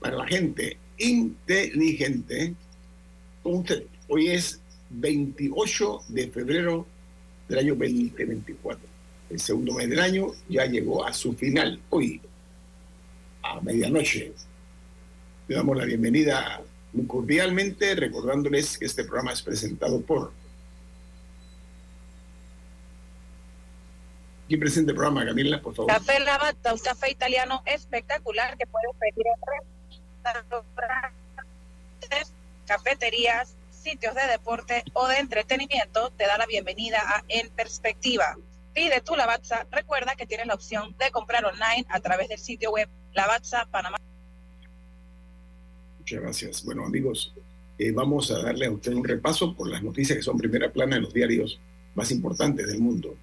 para la gente inteligente. Hoy es 28 de febrero del año 2024. El segundo mes del año ya llegó a su final. Hoy, a medianoche. Le damos la bienvenida muy cordialmente, recordándoles que este programa es presentado por. ¿Quién presenta el programa, Camila, por favor? Café Lavazza, un café italiano espectacular que puedes pedir en cafeterías, sitios de deporte o de entretenimiento. Te da la bienvenida a En Perspectiva. Pide tu Lavazza. Recuerda que tienes la opción de comprar online a través del sitio web Lavazza Panamá. Muchas gracias. Bueno, amigos, eh, vamos a darle a usted un repaso por las noticias que son primera plana en los diarios más importantes del mundo.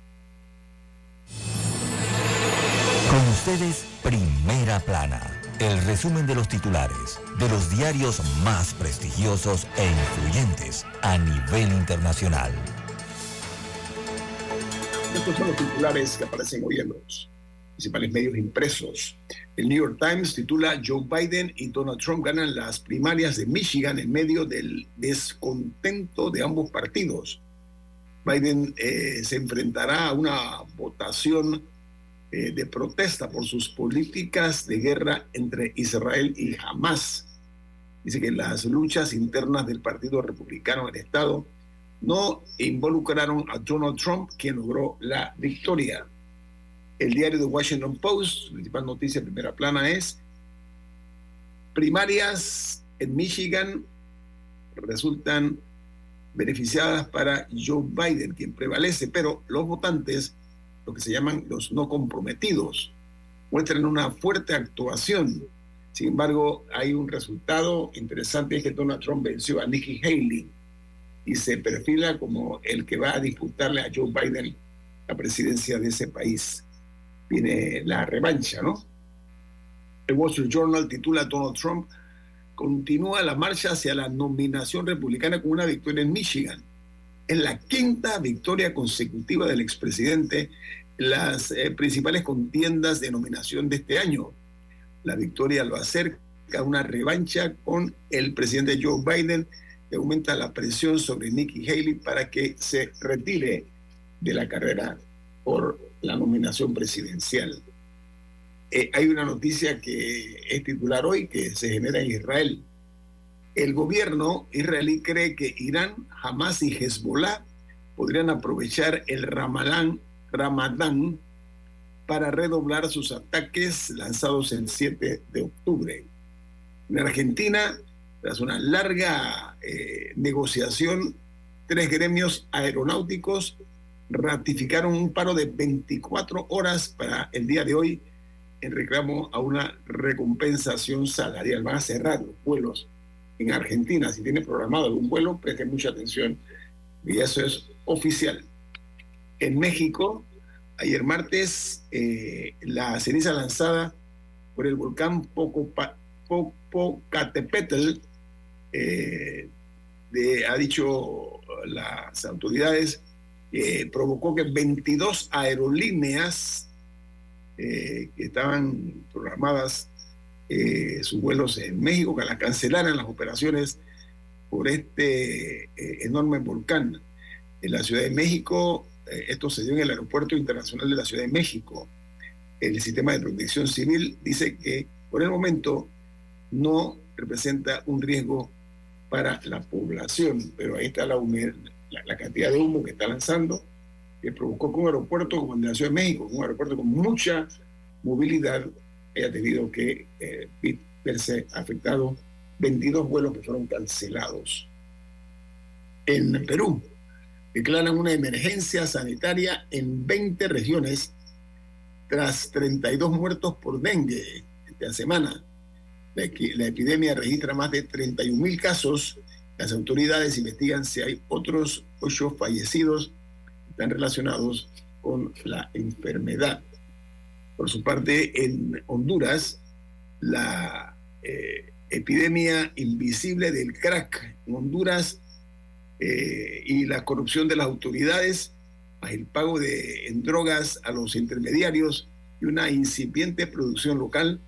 Con ustedes, Primera Plana, el resumen de los titulares de los diarios más prestigiosos e influyentes a nivel internacional. Estos son los titulares que aparecen hoy en los principales medios impresos. El New York Times titula Joe Biden y Donald Trump ganan las primarias de Michigan en medio del descontento de ambos partidos. Biden eh, se enfrentará a una votación eh, de protesta por sus políticas de guerra entre Israel y Hamas. Dice que las luchas internas del Partido Republicano en el Estado no involucraron a Donald Trump, quien logró la victoria. El diario The Washington Post, principal noticia primera plana es primarias en Michigan resultan beneficiadas para Joe Biden, quien prevalece, pero los votantes, lo que se llaman los no comprometidos, muestran una fuerte actuación. Sin embargo, hay un resultado interesante, es que Donald Trump venció a Nikki Haley y se perfila como el que va a disputarle a Joe Biden la presidencia de ese país viene la revancha, ¿no? El Wall Street Journal titula Donald Trump continúa la marcha hacia la nominación republicana con una victoria en Michigan. En la quinta victoria consecutiva del expresidente las eh, principales contiendas de nominación de este año. La victoria lo acerca a una revancha con el presidente Joe Biden, que aumenta la presión sobre Nikki Haley para que se retire de la carrera por la nominación presidencial. Eh, hay una noticia que es titular hoy que se genera en Israel. El gobierno israelí cree que Irán, Hamas y Hezbollah podrían aprovechar el Ramadán, Ramadán para redoblar sus ataques lanzados el 7 de octubre. En Argentina, tras una larga eh, negociación, tres gremios aeronáuticos ratificaron un paro de 24 horas para el día de hoy en reclamo a una recompensación salarial. Van a cerrar los vuelos en Argentina. Si tiene programado algún vuelo, preste mucha atención. Y eso es oficial. En México, ayer martes, eh, la ceniza lanzada por el volcán Popocatépetl, eh, ha dicho las autoridades, provocó que 22 aerolíneas eh, que estaban programadas eh, sus vuelos en México, que las cancelaran las operaciones por este eh, enorme volcán. En la Ciudad de México, esto se dio en el Aeropuerto Internacional de la Ciudad de México. El sistema de protección civil dice que por el momento no representa un riesgo para la población. Pero ahí está la, la, cantidad de humo que está lanzando, que provocó que un aeropuerto como el la Ciudad de México, un aeropuerto con mucha movilidad, haya tenido que eh, verse afectado 22 vuelos que fueron cancelados. En Perú, declaran una emergencia sanitaria en 20 regiones tras 32 muertos por dengue esta semana. La, epidemia registra más de 31 mil casos. Las autoridades investigan si hay otros ocho fallecidos que están relacionados con la enfermedad. Por su parte, en Honduras, la eh, epidemia invisible del crack en Honduras eh, y la corrupción de las autoridades, el pago de en drogas a los intermediarios y una incipiente producción local,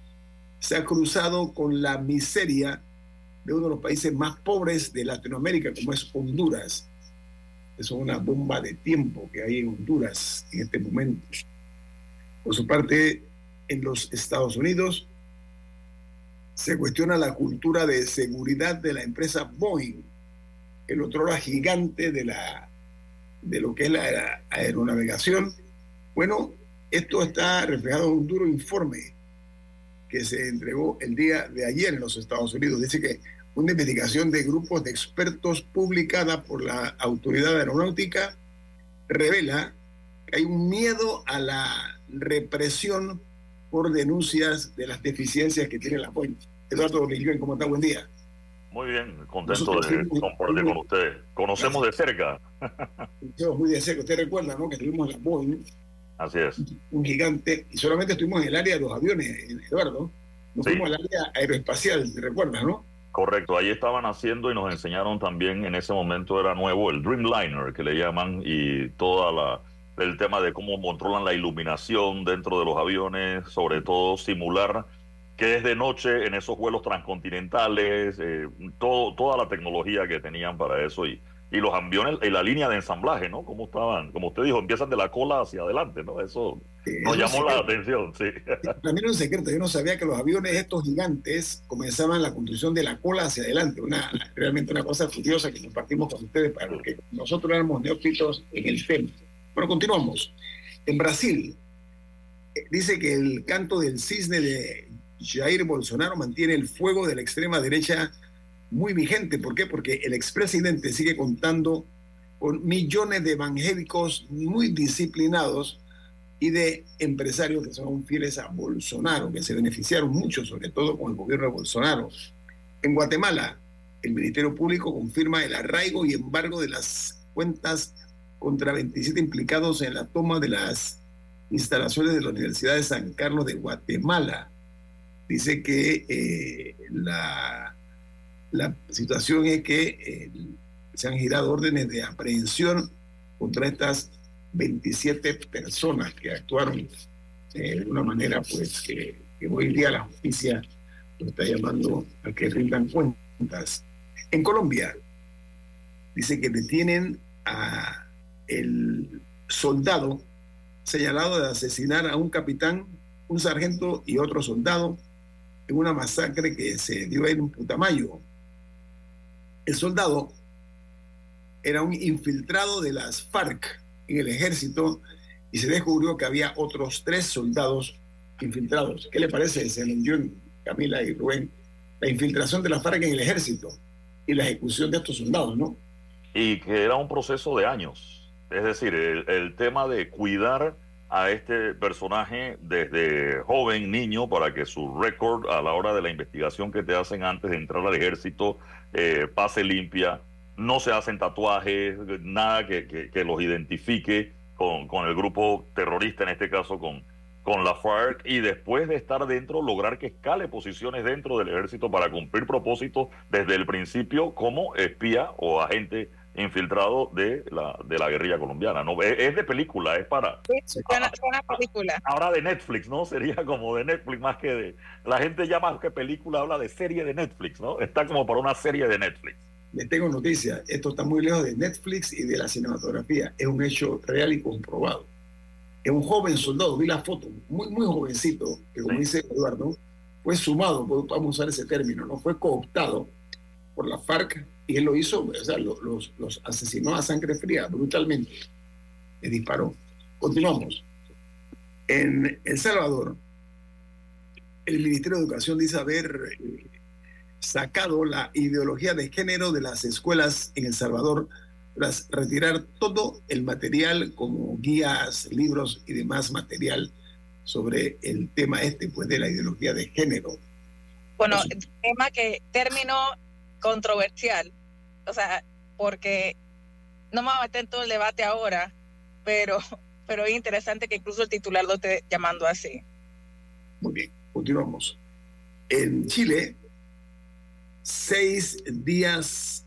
se ha cruzado con la miseria de uno de los países más pobres de Latinoamérica, como es Honduras. Es una bomba de tiempo que hay en Honduras en este momento. Por su parte, en los Estados Unidos se cuestiona la cultura de seguridad de la empresa Boeing, el otro era gigante de, la, de lo que es la aeronavegación. Bueno, esto está reflejado en un duro informe que se entregó el día de ayer en los Estados Unidos. Dice que una investigación de grupos de expertos publicada por la Autoridad Aeronáutica revela que hay un miedo a la represión por denuncias de las deficiencias que tiene la Boeing. Eduardo Lillén, ¿cómo está? Buen día. Muy bien, contento de compartir con usted. Conocemos de cerca. muy de cerca. Usted recuerda, ¿no? Que tuvimos la Boeing. Así es. Un gigante. Y solamente estuvimos en el área de los aviones, Eduardo. No fuimos al área aeroespacial, ¿te recuerdas, no? Correcto, ahí estaban haciendo y nos enseñaron también en ese momento era nuevo el Dreamliner que le llaman y toda la el tema de cómo controlan la iluminación dentro de los aviones, sobre todo simular que es de noche en esos vuelos transcontinentales, eh, todo, toda la tecnología que tenían para eso y, y los aviones y la línea de ensamblaje, ¿no? Como estaban, como usted dijo, empiezan de la cola hacia adelante, ¿no? Eso nos llamó la atención, sí. También un secreto, yo no sabía que los aviones estos gigantes comenzaban la construcción de la cola hacia adelante, una realmente una cosa curiosa que compartimos con ustedes para que nosotros éramos neófitos en el tema. Bueno, continuamos. En Brasil, eh, dice que el canto del cisne de Jair Bolsonaro mantiene el fuego de la extrema derecha muy vigente. ¿Por qué? Porque el expresidente sigue contando con millones de evangélicos muy disciplinados y de empresarios que son fieles a Bolsonaro, que se beneficiaron mucho, sobre todo con el gobierno de Bolsonaro. En Guatemala, el Ministerio Público confirma el arraigo y embargo de las cuentas contra 27 implicados en la toma de las instalaciones de la Universidad de San Carlos de Guatemala dice que eh, la, la, situación es que eh, se han girado órdenes de aprehensión contra estas 27 personas que actuaron eh, de una manera pues que, hoy día la justicia lo está llamando a que rindan cuentas. En Colombia dice que detienen a el soldado señalado de asesinar a un capitán, un sargento y otro soldado en una masacre que se dio en Putamayo. El soldado era un infiltrado de las FARC en el ejército y se descubrió que había otros tres soldados infiltrados. ¿Qué le parece, señor Camila y Rubén? La infiltración de las FARC en el ejército y la ejecución de estos soldados, ¿no? Y que era un proceso de años. Es decir, el, tema de cuidar a este personaje desde joven, niño, para que su récord a la hora de la investigación que te hacen antes de entrar al ejército eh, pase limpia. No se hacen tatuajes, nada que, los identifique con, con, el grupo terrorista, en este caso con, con la FARC, y después de estar dentro, lograr que escale posiciones dentro del ejército para cumplir propósitos desde el principio como espía o agente infiltrado de la, de la guerrilla colombiana. No, es, de película, es para... Sí, película. Ahora de Netflix, ¿no? Sería como de Netflix más que de... La gente ya más que película habla de serie de Netflix, ¿no? Está como para una serie de Netflix. Le tengo noticias, esto está muy lejos de Netflix y de la cinematografía, es un hecho real y comprobado. Es un joven soldado, vi la foto, muy, muy jovencito, que como dice Eduardo, fue sumado, podemos usar ese término, no fue cooptado por la FARC y él lo hizo, o sea, los, los asesinó a sangre fría, brutalmente, le disparó. Continuamos. En El Salvador, el Ministerio de Educación dice haber eh, sacado la ideología de género de las escuelas en El Salvador tras retirar todo el material como guías, libros y demás material sobre el tema este, pues de la ideología de género. Bueno, tema que término controversial, o sea, porque no me voy a meter en todo el debate ahora, pero, pero es interesante que incluso el titular lo esté llamando así. Muy bien, continuamos. En Chile, seis días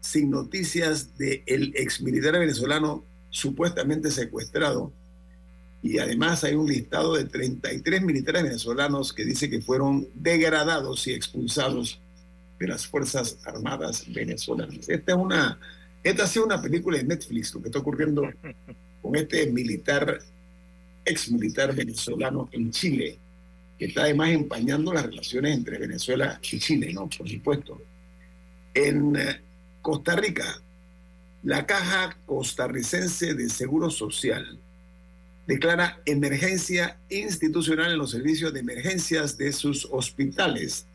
sin noticias del el ex militar venezolano supuestamente secuestrado y además hay un listado de 33 militares venezolanos que dice que fueron degradados y expulsados de las Fuerzas Armadas venezolanas. Esta es una, esta ha sido una película de Netflix, lo que está ocurriendo con este militar, ex militar venezolano en Chile, que está además empañando las relaciones entre Venezuela y Chile, ¿no? Por supuesto. En eh, Costa Rica, la Caja Costarricense de Seguro Social declara emergencia institucional en los servicios de emergencias de sus hospitales.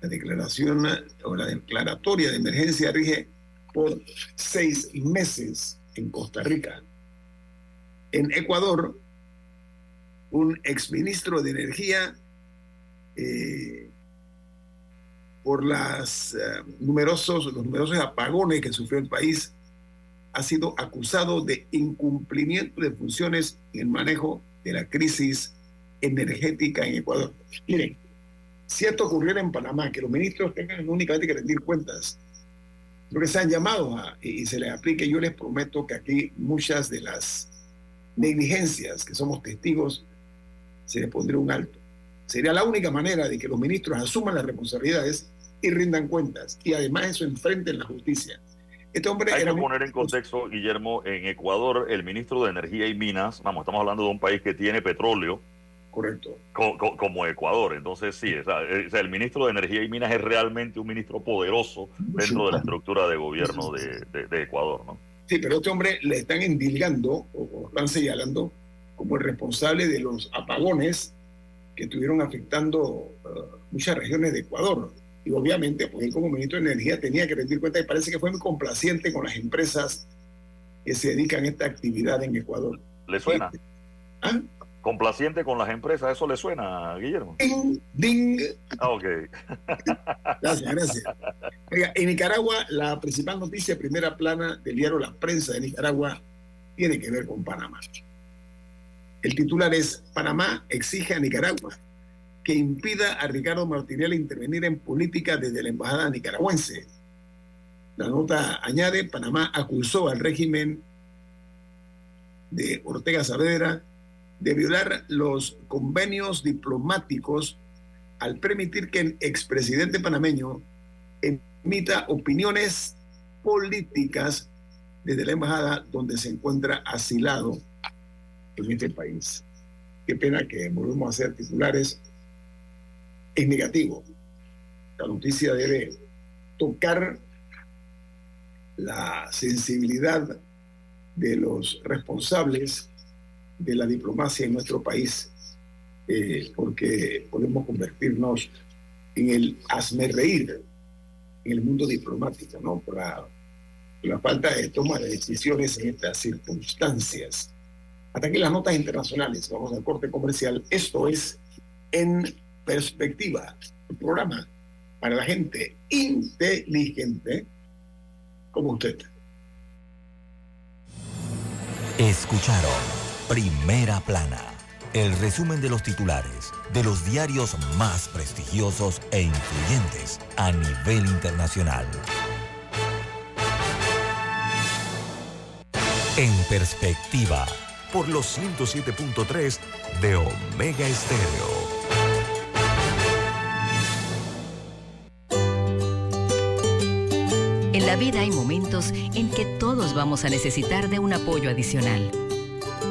La declaración o la declaratoria de emergencia rige por seis meses en Costa Rica. En Ecuador, un exministro de Energía, eh, por las, eh, numerosos, los numerosos apagones que sufrió el país, ha sido acusado de incumplimiento de funciones en el manejo de la crisis energética en Ecuador. Miren, si esto ocurriera en Panamá, que los ministros tengan únicamente que rendir cuentas, lo que sean llamados a, y se les aplique, yo les prometo que aquí muchas de las negligencias que somos testigos, se les pondría un alto. Sería la única manera de que los ministros asuman las responsabilidades y rindan cuentas. Y además eso enfrenten la justicia. Este hombre Hay que poner en contexto, Guillermo, en Ecuador el ministro de Energía y Minas, vamos, estamos hablando de un país que tiene petróleo. Correcto. como Ecuador. Entonces, sí, el ministro de Energía y Minas es realmente un ministro poderoso dentro de la estructura de gobierno de, Ecuador, ¿no? Sí, pero este hombre le están endilgando o, están señalando como el responsable de los apagones que estuvieron afectando uh, muchas regiones de Ecuador. Y obviamente, pues él como ministro de Energía tenía que rendir cuenta y parece que fue muy complaciente con las empresas que se dedican a esta actividad en Ecuador. ¿Le suena? ¿Ah? Complaciente con las empresas, ¿eso le suena, Guillermo? Ding, ding. Ah, ok. gracias, gracias. en Nicaragua, la principal noticia, primera plana del diario La Prensa de Nicaragua, tiene que ver con Panamá. El titular es Panamá exige a Nicaragua que impida a Ricardo Martinelli intervenir en política desde la embajada nicaragüense. La nota añade, Panamá acusó al régimen de Ortega Saavedra de violar los convenios diplomáticos al permitir que el expresidente panameño emita opiniones políticas desde la embajada donde se encuentra asilado en este país. Qué pena que volvemos a ser titulares es negativo. La noticia debe tocar la sensibilidad de los responsables de la diplomacia en nuestro país, eh, porque podemos convertirnos en el hazme reír en el mundo diplomático, ¿no? Por la, la falta de toma de decisiones en estas circunstancias. Hasta aquí las notas internacionales. Vamos al corte comercial. Esto es en perspectiva, un programa para la gente inteligente como usted. Escucharon Primera Plana, el resumen de los titulares de los diarios más prestigiosos e influyentes a nivel internacional. En perspectiva, por los 107.3 de Omega Estéreo. En la vida hay momentos en que todos vamos a necesitar de un apoyo adicional.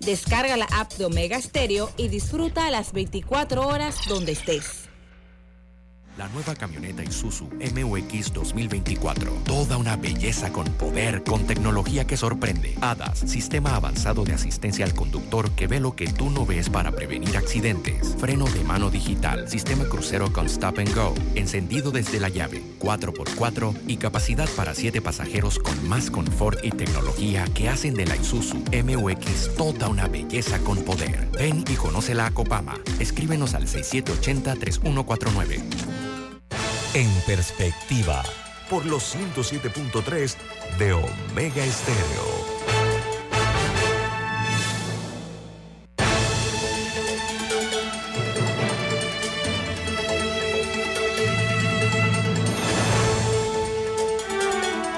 Descarga la app de Omega Stereo y disfruta las 24 horas donde estés. La nueva camioneta Isuzu MUX 2024. Toda una belleza con poder, con tecnología que sorprende. HADAS, sistema avanzado de asistencia al conductor que ve lo que tú no ves para prevenir accidentes. Freno de mano digital, sistema crucero con stop and go, encendido desde la llave, 4x4 y capacidad para 7 pasajeros con más confort y tecnología que hacen de la Isuzu MUX toda una belleza con poder. Ven y conoce la Copama. Escríbenos al 6780-3149. En perspectiva, por los 107.3 de Omega Estéreo.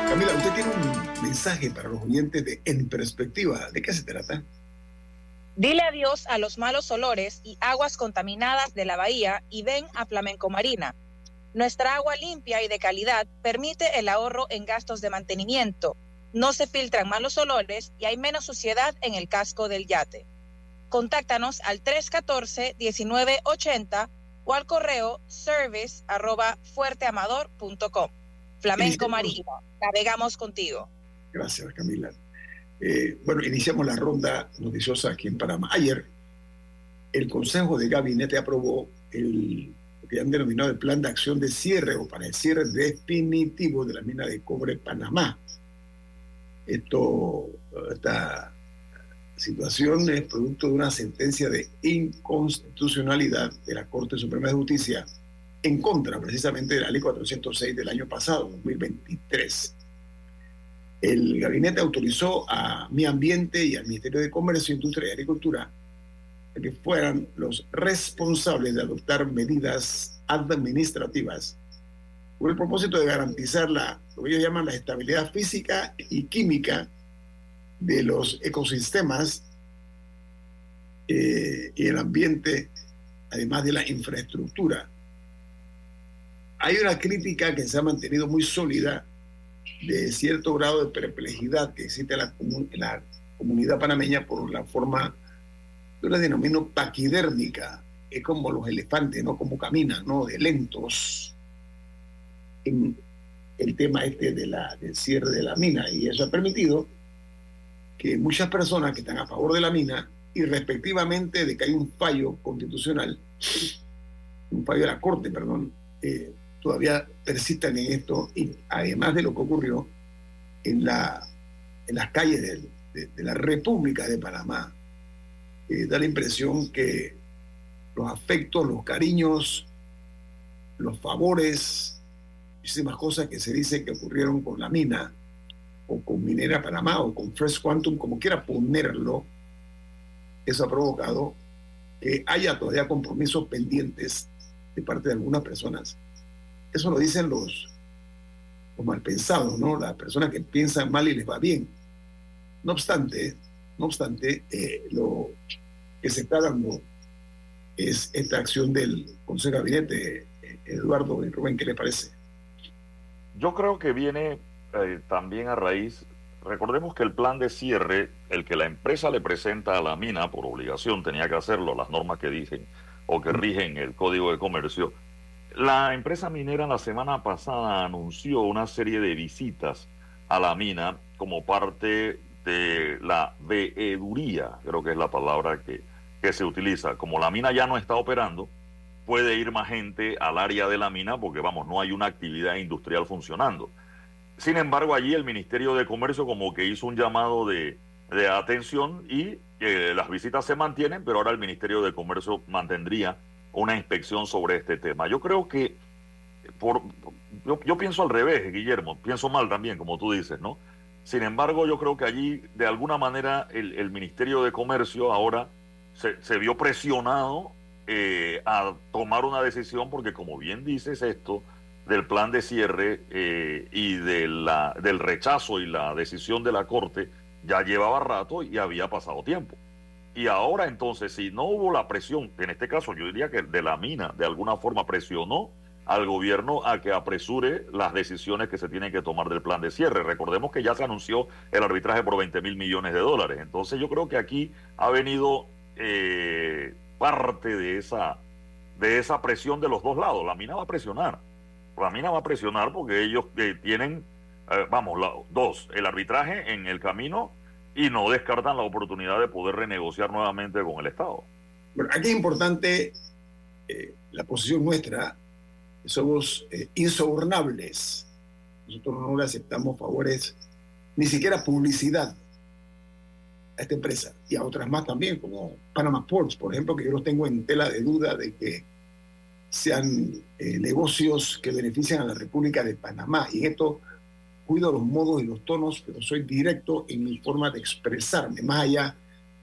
Camila, usted tiene un mensaje para los oyentes de En Perspectiva. ¿De qué se trata? Dile adiós a los malos olores y aguas contaminadas de la bahía y ven a Flamenco Marina. Nuestra agua limpia y de calidad permite el ahorro en gastos de mantenimiento. No se filtran malos olores y hay menos suciedad en el casco del yate. Contáctanos al 314-1980 o al correo service arroba fuerteamador.com. Flamenco Marina, navegamos contigo. Gracias, Camila. Eh, bueno, iniciamos la ronda noticiosa aquí en Panamá. Ayer, el Consejo de Gabinete aprobó el que han denominado el Plan de Acción de Cierre o para el cierre definitivo de la mina de cobre Panamá. Esto, esta situación es producto de una sentencia de inconstitucionalidad de la Corte Suprema de Justicia en contra precisamente de la Ley 406 del año pasado, 2023 el gabinete autorizó a Mi Ambiente y al Ministerio de Comercio, Industria y Agricultura que fueran los responsables de adoptar medidas administrativas con el propósito de garantizar la, lo que ellos llaman la estabilidad física y química de los ecosistemas eh, y el ambiente, además de la infraestructura. Hay una crítica que se ha mantenido muy sólida de cierto grado de perplejidad que existe en la, comunidad panameña por la forma, yo la denomino paquidérmica, es como los elefantes, ¿no? Como caminan, ¿no? De lentos en el tema este de la, del cierre de la mina. Y eso ha permitido que muchas personas que están a favor de la mina y respectivamente de que hay un fallo constitucional, un fallo de la Corte, perdón, eh, todavía persistan en esto y además de lo que ocurrió en, la, en las calles de, de, de la República de Panamá, da la impresión que los afectos, los cariños, los favores, muchísimas cosas que se dice que ocurrieron con la mina o con Minera Panamá o con Fresh Quantum, como quiera ponerlo, eso ha provocado que haya todavía compromisos pendientes de parte de algunas personas eso lo dicen los, los malpensados, ¿no? Las personas que piensan mal y les va bien. No obstante, no obstante, eh, lo que se está dando es esta acción del Consejo de Gabinete, Eduardo y Rubén, ¿qué le parece? Yo creo que viene eh, también a raíz, recordemos que el plan de cierre, el que la empresa le presenta a la mina por obligación, tenía que hacerlo, las normas que dicen o que rigen el Código de Comercio, la empresa minera la semana pasada anunció una serie de visitas a la mina como parte de la veeduría, creo que es la palabra que, que se utiliza. Como la mina ya no está operando, puede ir más gente al área de la mina porque, vamos, no hay una actividad industrial funcionando. Sin embargo, allí el Ministerio de Comercio como que hizo un llamado de, de atención y que las visitas se mantienen, pero ahora el Ministerio de Comercio mantendría una inspección sobre este tema. Yo creo que, por, yo, pienso al revés, Guillermo, pienso mal también, como tú dices, ¿no? Sin embargo, yo creo que allí, de alguna manera, el, Ministerio de Comercio ahora se, vio presionado eh, a tomar una decisión, porque como bien dices esto, del plan de cierre eh, y de la, del rechazo y la decisión de la Corte, ya llevaba rato y había pasado tiempo. Y ahora entonces, si no hubo la presión, en este caso yo diría que de la mina de alguna forma presionó al gobierno a que apresure las decisiones que se tienen que tomar del plan de cierre. Recordemos que ya se anunció el arbitraje por 20 mil millones de dólares. Entonces yo creo que aquí ha venido eh, parte de esa, de esa presión de los dos lados. La mina va a presionar. La mina va a presionar porque ellos eh, tienen, eh, vamos, dos, el arbitraje en el camino y no descartan la oportunidad de poder renegociar nuevamente con el Estado. Bueno, aquí es importante la posición nuestra, somos insobornables. Nosotros no le aceptamos favores, ni siquiera publicidad a esta empresa y a otras más también, como Panama Ports, por ejemplo, que yo los tengo en tela de duda de que sean eh, negocios que benefician a la República de Panamá. Y esto cuido los modos y los tonos, pero soy directo en mi forma de expresarme, más allá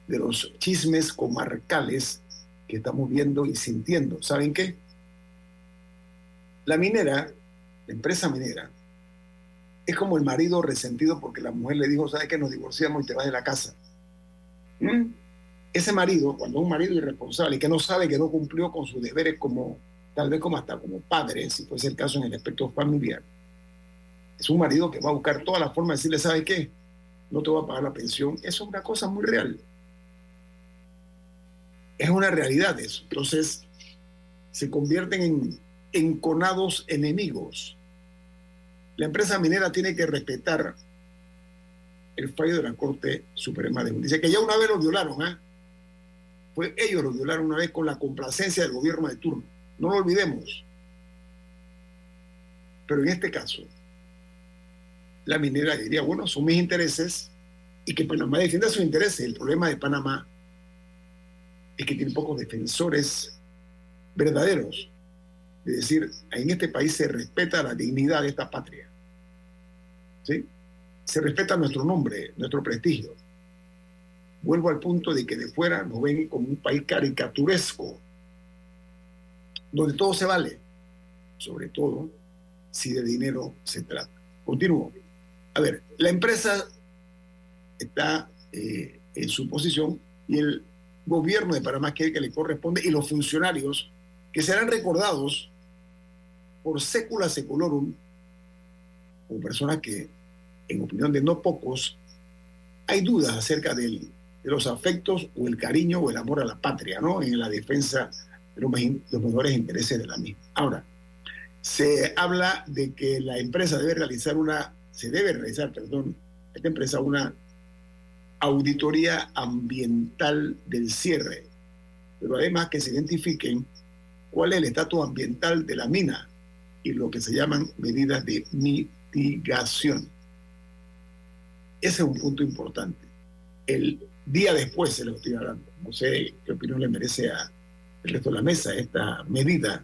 de los chismes comarcales que estamos viendo y sintiendo. ¿Saben qué? La minera, la empresa minera, es como el marido resentido porque la mujer le dijo, ¿sabes qué? Nos divorciamos y te vas de la casa. ¿Mm? Ese marido, cuando un marido irresponsable y que no sabe que no cumplió con sus deberes como, tal vez como hasta como padre, si fuese el caso en el aspecto familiar, es un marido que va a buscar todas las formas de decirle, ¿sabe qué? No te voy a pagar la pensión. Eso es una cosa muy real. Es una realidad eso. Entonces, se convierten en enconados enemigos. La empresa minera tiene que respetar el fallo de la Corte Suprema de Justicia, que ya una vez lo violaron, ¿ah? Pues ellos lo violaron una vez con la complacencia del gobierno de turno. No lo olvidemos. Pero en este caso, la minera diría, bueno, son mis intereses y que Panamá defienda sus intereses. El problema de Panamá es que tiene pocos defensores verdaderos. Es decir, en este país se respeta la dignidad de esta patria. ¿Sí? Se respeta nuestro nombre, nuestro prestigio. Vuelvo al punto de que de fuera nos ven como un país caricaturesco, donde todo se vale, sobre todo si de dinero se trata. Continúo. A ver, la empresa está eh, en su posición y el gobierno de Panamá que, que le corresponde y los funcionarios que serán recordados por secula seculorum como personas que, en opinión de no pocos, hay dudas acerca de los afectos o el cariño o el amor a la patria, ¿no? En la defensa de los, los mejores intereses de la misma. Ahora, se habla de que la empresa debe realizar una se debe realizar, perdón, esta empresa una auditoría ambiental del cierre, pero además que se identifiquen cuál es el estatus ambiental de la mina y lo que se llaman medidas de mitigación. Ese es un punto importante. El día después se lo estoy hablando. No sé qué opinión le merece a el resto de la mesa esta medida,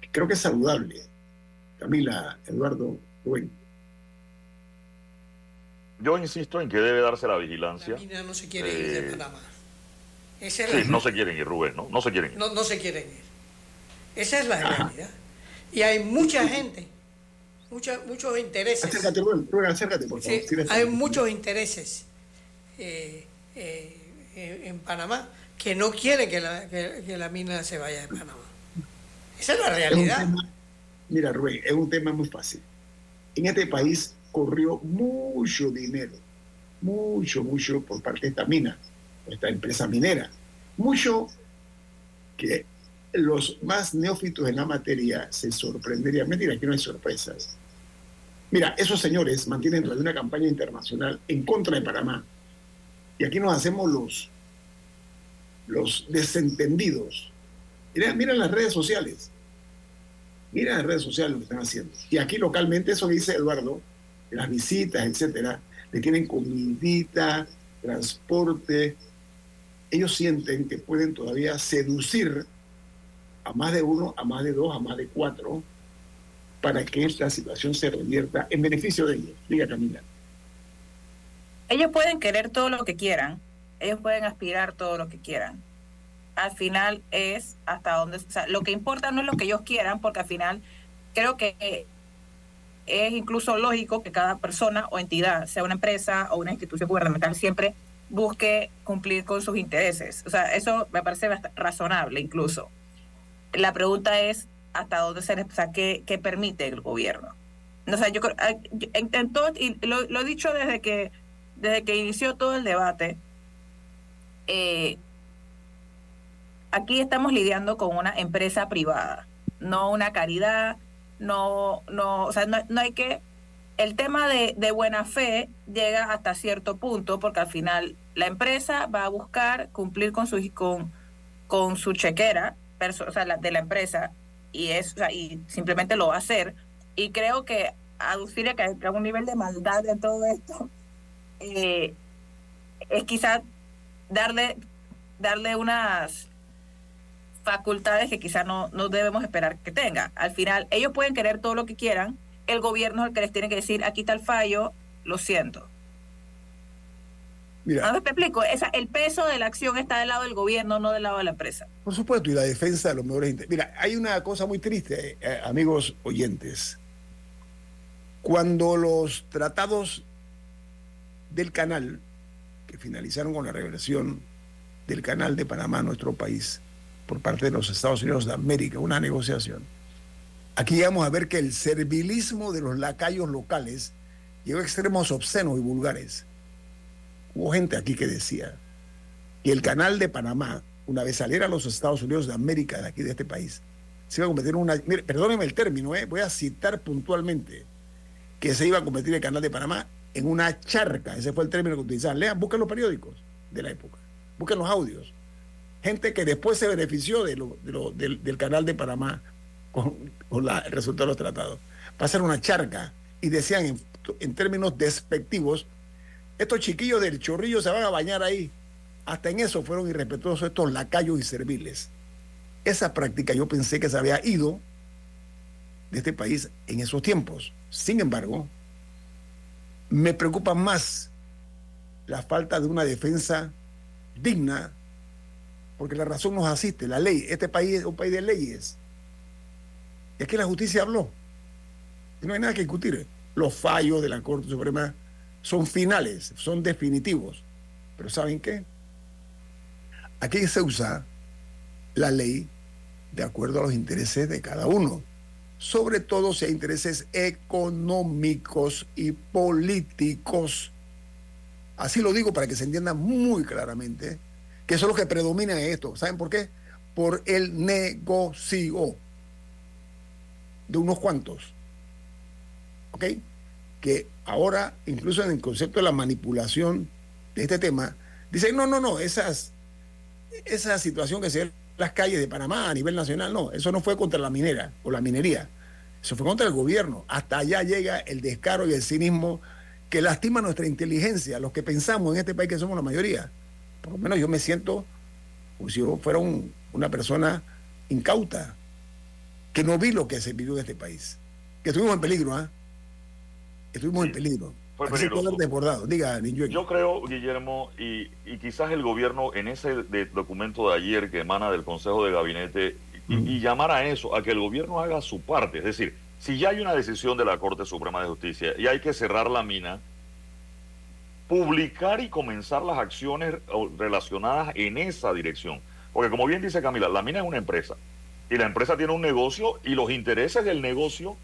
que creo que es saludable. Camila, Eduardo, Rubén. Yo insisto en que debe darse la vigilancia. La no se quiere ir de eh, Panamá. sí, no se quieren ir, Rubén, ¿no? No se quieren ir. No, no se quieren ir. Esa es la realidad. Y hay mucha gente, mucha, muchos intereses. Acércate, Rubén, Rubén acércate, por favor. hay muchos intereses eh, eh, en Panamá que no quieren que la, que, la mina se vaya de Panamá. Esa es la realidad. mira, Rubén, es un tema muy fácil. En este país corrió mucho dinero, mucho, mucho por parte de esta mina, esta empresa minera. Mucho que los más neófitos en la materia se sorprenderían. Mentira, aquí no hay sorpresas. Mira, esos señores mantienen una campaña internacional en contra de Panamá. Y aquí nos hacemos los, los desentendidos. Mira, mira las redes sociales. Mira las redes sociales lo que están haciendo. Y aquí localmente, eso que dice Eduardo, las visitas, etcétera, le tienen comidita, transporte, ellos sienten que pueden todavía seducir a más de uno, a más de dos, a más de cuatro, para que esta situación se revierta en beneficio de ellos. Diga Camila. Ellos pueden querer todo lo que quieran, ellos pueden aspirar todo lo que quieran. Al final es hasta donde, o sea, lo que importa no es lo que ellos quieran, porque al final creo que es incluso lógico que cada persona o entidad, sea una empresa o una institución gubernamental, siempre busque cumplir con sus intereses. O sea, eso me parece razonable incluso. La pregunta es hasta dónde se, o sea, qué, permite el gobierno. O sea, yo todo, y lo, lo, he dicho desde que, desde que inició todo el debate, eh, aquí estamos lidiando con una empresa privada, no una caridad, no, no, o sea, no, no hay que el tema de, de, buena fe llega hasta cierto punto porque al final la empresa va a buscar cumplir con su con, con su chequera o sea, de la empresa y es y simplemente lo va a hacer y creo que aducir que hay un nivel de maldad en todo esto eh, es quizás darle darle unas facultades que quizás no, no debemos esperar que tenga. Al final, ellos pueden querer todo lo que quieran, el gobierno es el que les tiene que decir, aquí está el fallo, lo siento. Mira, no te explico, Esa, el peso de la acción está del lado del gobierno, no del lado de la empresa. Por supuesto, y la defensa de los mejores intereses. Mira, hay una cosa muy triste, eh, amigos oyentes. Cuando los tratados del canal, que finalizaron con la reversión del canal de Panamá a nuestro país por parte de los Estados Unidos de América, una negociación, Aquí llegamos a ver que el servilismo de los lacayos locales llegó a extremos obscenos y vulgares. Hubo gente aquí que decía que el canal de Panamá, una vez saliera a los Estados Unidos de América, de aquí de este país, se iba a convertir en una... Mire, perdónenme el término, eh, voy a citar puntualmente que se iba a convertir el canal de Panamá en una charca. Ese fue el término que utilizaban. Lean, busquen los periódicos de la época, busquen los audios. Gente que después se benefició de del, del canal de Panamá con, el resultado de los tratados. Ser una charca. Y decían en, términos despectivos, estos chiquillos del chorrillo se van a bañar ahí. Hasta en eso fueron irrespetuosos estos lacayos y serviles. Esa práctica yo pensé que se había ido de este país en esos tiempos. Sin embargo, me preocupa más la falta de una defensa digna, porque la razón nos asiste, la ley. Este país es un país de leyes. Es que la justicia habló. Y no hay nada que discutir. Los fallos de la Corte Suprema son finales, son definitivos. Pero ¿saben qué? Aquí se usa la ley de acuerdo a los intereses de cada uno. Sobre todo si hay intereses económicos y políticos. Así lo digo para que se entienda muy claramente que eso es lo que predomina en esto. ¿Saben por qué? Por el negocio de unos cuantos. ¿Ok? Que ahora, incluso en el concepto de la manipulación de este tema, dicen, no, no, no, esas, esa situación que se ve en las calles de Panamá a nivel nacional, no, eso no fue contra la minera o la minería, eso fue contra el gobierno. Hasta allá llega el descaro y el cinismo que lastima nuestra inteligencia, los que pensamos en este país que somos la mayoría. Por lo menos yo me siento como si yo fuera una persona incauta, que no vi lo que se vivió en este país. Que estuvimos en peligro, ¿ah? Estuvimos en peligro. Fue desbordado. Diga, Yo creo, Guillermo, y, quizás el gobierno en ese documento de ayer que emana del Consejo de Gabinete, y, llamar a eso, a que el gobierno haga su parte. Es decir, si ya hay una decisión de la Corte Suprema de Justicia y hay que cerrar la mina, publicar y comenzar las acciones relacionadas en esa dirección. Porque como bien dice Camila, la mina es una empresa y la empresa tiene un negocio y los intereses del negocio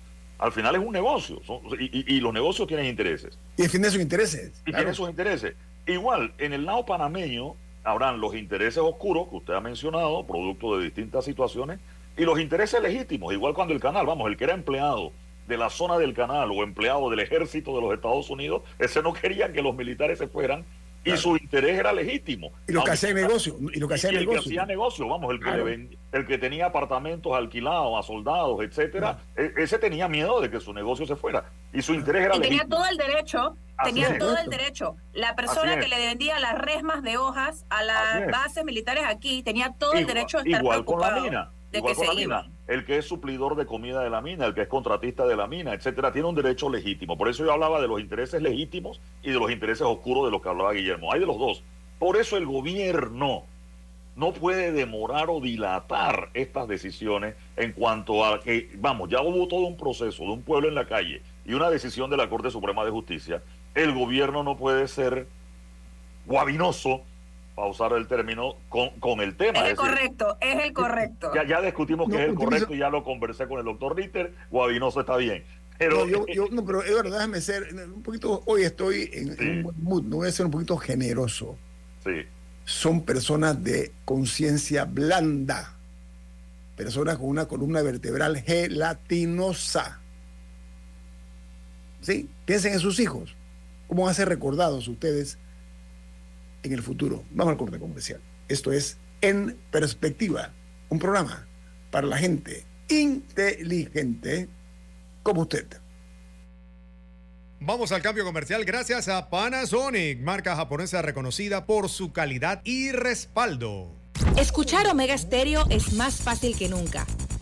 al final es un negocio y, los negocios tienen intereses. Y defienden sus intereses. Y tienen sus intereses. Igual, en el lado panameño habrán los intereses oscuros que usted ha mencionado, producto de distintas situaciones, y los intereses legítimos, igual cuando el canal, vamos, el que era empleado de la zona del canal o empleado del ejército de los Estados Unidos, ese no quería que los militares se fueran y su interés era legítimo. Y lo que hacía negocio, y lo que hacía el negocio. que hacía negocio, vamos, el que, el que tenía apartamentos alquilados a soldados, etcétera, e, ese tenía miedo de que su negocio se fuera y su interés era y legítimo. tenía todo el derecho, tenía todo el derecho. La persona que le vendía las resmas de hojas a las bases militares aquí tenía todo el derecho de estar igual con la mina. De igual con la mina. El que es suplidor de comida de la mina, el que es contratista de la mina, etcétera, tiene un derecho legítimo. Por eso yo hablaba de los intereses legítimos y de los intereses oscuros de los que hablaba Guillermo. Hay de los dos. Por eso el gobierno no puede demorar o dilatar estas decisiones en cuanto a que, vamos, ya hubo todo un proceso de un pueblo en la calle y una decisión de la Corte Suprema de Justicia. El gobierno no puede ser guabinoso para usar el término, con, con el tema. Es el correcto, es el correcto. Ya, ya discutimos que es el correcto y ya lo conversé con el doctor Ritter, Guavinoso está bien. Pero, no, yo, yo, no, pero Eduardo, déjame ser un poquito, hoy estoy en, un buen mood, no voy a ser un poquito generoso. Sí. Son personas de conciencia blanda, personas con una columna vertebral gelatinosa. ¿Sí? Piensen en sus hijos. ¿Cómo van a ser recordados ustedes en el futuro. Vamos al corte comercial. Esto es En Perspectiva, un programa para la gente inteligente como usted. Vamos al cambio comercial gracias a Panasonic, marca japonesa reconocida por su calidad y respaldo. Escuchar Omega Stereo es más fácil que nunca.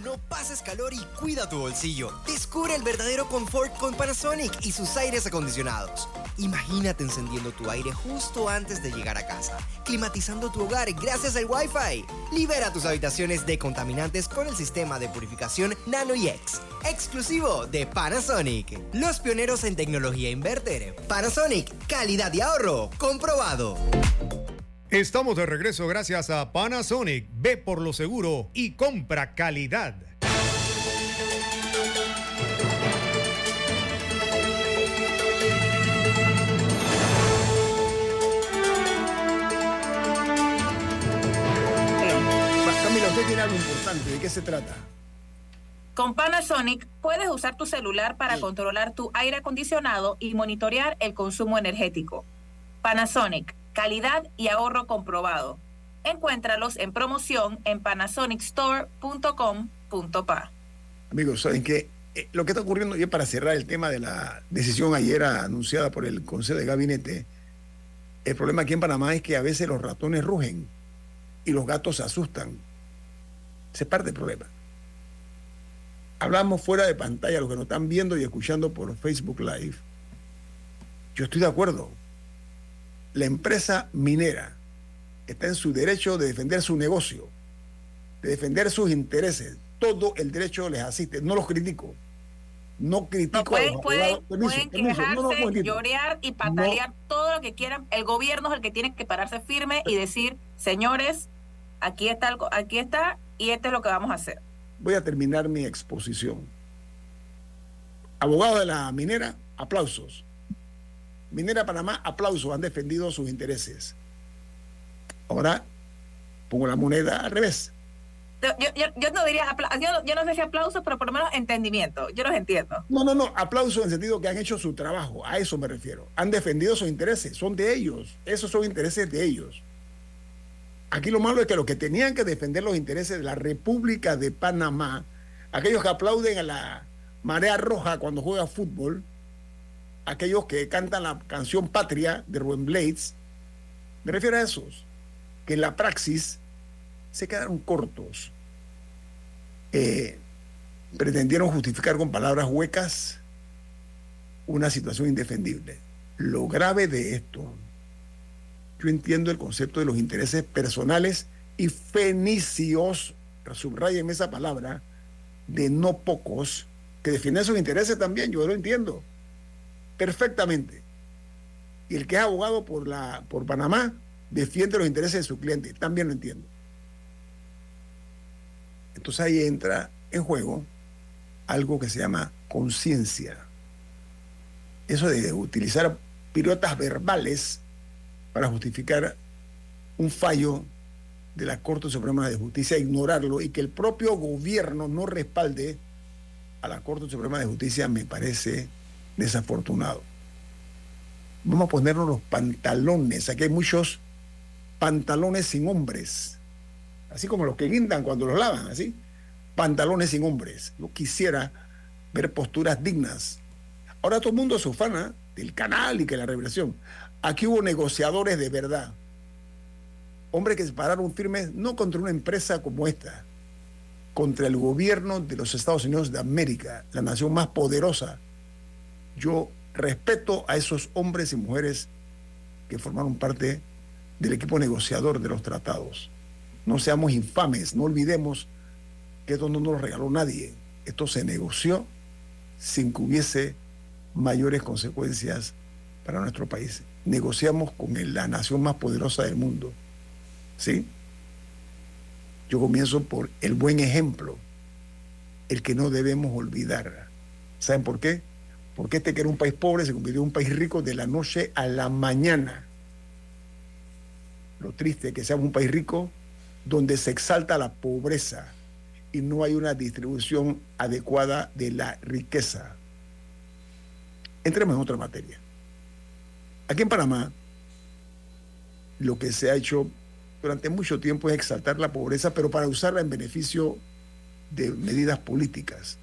No pases calor y cuida tu bolsillo. Descubre el verdadero confort con Panasonic y sus aires acondicionados. Imagínate encendiendo tu aire justo antes de llegar a casa, climatizando tu hogar gracias al Wi-Fi. Libera tus habitaciones de contaminantes con el sistema de purificación Nano exclusivo de Panasonic. Los pioneros en tecnología inverter. Panasonic, calidad y ahorro comprobado. Estamos de regreso gracias a Panasonic. Ve por lo seguro y compra calidad. Camila, usted tiene algo importante. ¿De qué se trata? Con Panasonic puedes usar tu celular para controlar tu aire acondicionado y monitorear el consumo energético. Panasonic, calidad y ahorro comprobado. Encuéntralos en promoción en panasonicstore.com.pa. Amigos, ¿saben qué? Eh, lo que está ocurriendo, ya para cerrar el tema de la decisión ayer anunciada por el Consejo de Gabinete, el problema aquí en Panamá es que a veces los ratones rugen y los gatos se asustan. Se parte el problema. Hablamos fuera de pantalla, los que nos están viendo y escuchando por Facebook Live. Yo estoy de acuerdo. La empresa minera está en su derecho de defender su negocio, de defender sus intereses. Todo el derecho les asiste. No los critico. No critico no, pueden, a los pueden. Permiso, pueden permiso. quejarse, No, no, llorear y patalear todo lo que quieran. El gobierno es el que tiene que pararse firme y decir, señores, aquí está, el- aquí está y esto es lo que vamos a hacer. Voy a terminar mi exposición. Abogados de la minera, aplausos. Minera Panamá, aplausos, han defendido sus intereses. Ahora pongo la moneda al revés. Yo, yo- yo- yo no diría, yo, no- yo no sé si aplausos, pero por lo menos entendimiento. Yo los entiendo. No, no, no, aplausos en el sentido que han hecho su trabajo, a eso me refiero. Han defendido sus intereses, son de ellos, esos son intereses de ellos. Aquí lo malo es que los que tenían que defender los intereses de la República de Panamá, aquellos que aplauden a la marea roja cuando juega fútbol, aquellos que cantan la canción Patria de Rubén Blades, me refiero a esos, que en la praxis se quedaron cortos. Eh, pretendieron justificar con palabras huecas una situación indefendible. Lo grave de esto, yo entiendo el concepto de los intereses personales y fenicios, subrayen esa palabra, de no pocos, que defienden sus intereses también, yo lo entiendo perfectamente. Y el que es abogado por, la, por Panamá defiende los intereses de su cliente, también lo entiendo. Entonces ahí entra en juego algo que se llama conciencia. Eso de utilizar piruetas verbales para justificar un fallo de la Corte Suprema de Justicia, ignorarlo y que el propio gobierno no respalde a la Corte Suprema de Justicia me parece desafortunado. Vamos a ponernos los pantalones. Aquí hay muchos pantalones sin hombres, así como los que guindan cuando los lavan, así. Pantalones sin hombres. Yo quisiera ver posturas dignas. Ahora todo el mundo se ufana del canal y que la revelación. Aquí hubo negociadores de verdad. Hombres que se pararon firmes no contra una empresa como esta, contra el gobierno de los Estados Unidos de América, la nación más poderosa. Yo respeto a esos hombres y mujeres que formaron parte del equipo negociador de los tratados. No seamos infames, no olvidemos que esto no nos lo regaló nadie. Esto se negoció sin que hubiese mayores consecuencias para nuestro país. Negociamos con la nación más poderosa del mundo. ¿Sí? Yo comienzo por el buen ejemplo, el que no debemos olvidar. ¿Saben por qué? Porque este que era un país pobre se convirtió en un país rico de la noche a la mañana. Lo triste es que seamos un país rico donde se exalta la pobreza y no hay una distribución adecuada de la riqueza. Entremos en otra materia. Aquí en Panamá, lo que se ha hecho durante mucho tiempo es exaltar la pobreza, pero para usarla en beneficio de medidas políticas.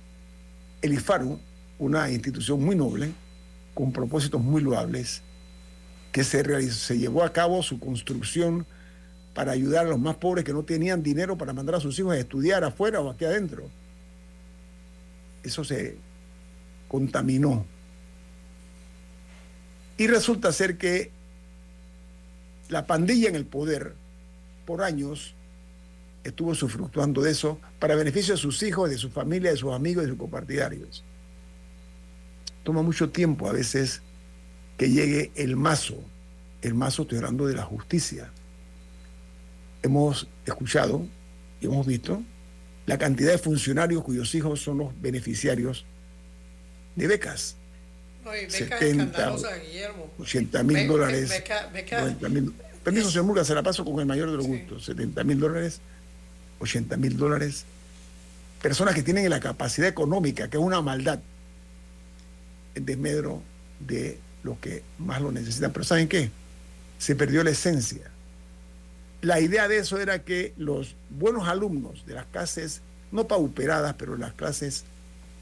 El IFARU, una institución muy noble, con propósitos muy loables, que se, realizó, se llevó a cabo su construcción para ayudar a los más pobres que no tenían dinero para mandar a sus hijos a estudiar afuera o aquí adentro. Eso se contaminó. Y resulta ser que la pandilla en el poder por años estuvo sufructuando de eso para beneficio de sus hijos, de su familia, de sus amigos, de sus compartidarios. Toma mucho tiempo a veces que llegue el mazo. El mazo, estoy hablando de la justicia hemos escuchado y hemos visto la cantidad de funcionarios cuyos hijos son los beneficiarios de becas. No, y beca 70, Guillermo. 80 mil dólares. Beca, beca, Permiso, señor Murga, se la paso con el mayor de los gustos. 70 mil dólares, 80 mil dólares. Personas que tienen la capacidad económica, que es una maldad, en desmedro de los que más lo necesitan. Pero ¿saben qué? Se perdió la esencia la idea de eso era que los buenos alumnos de las clases, no pauperadas, pero las clases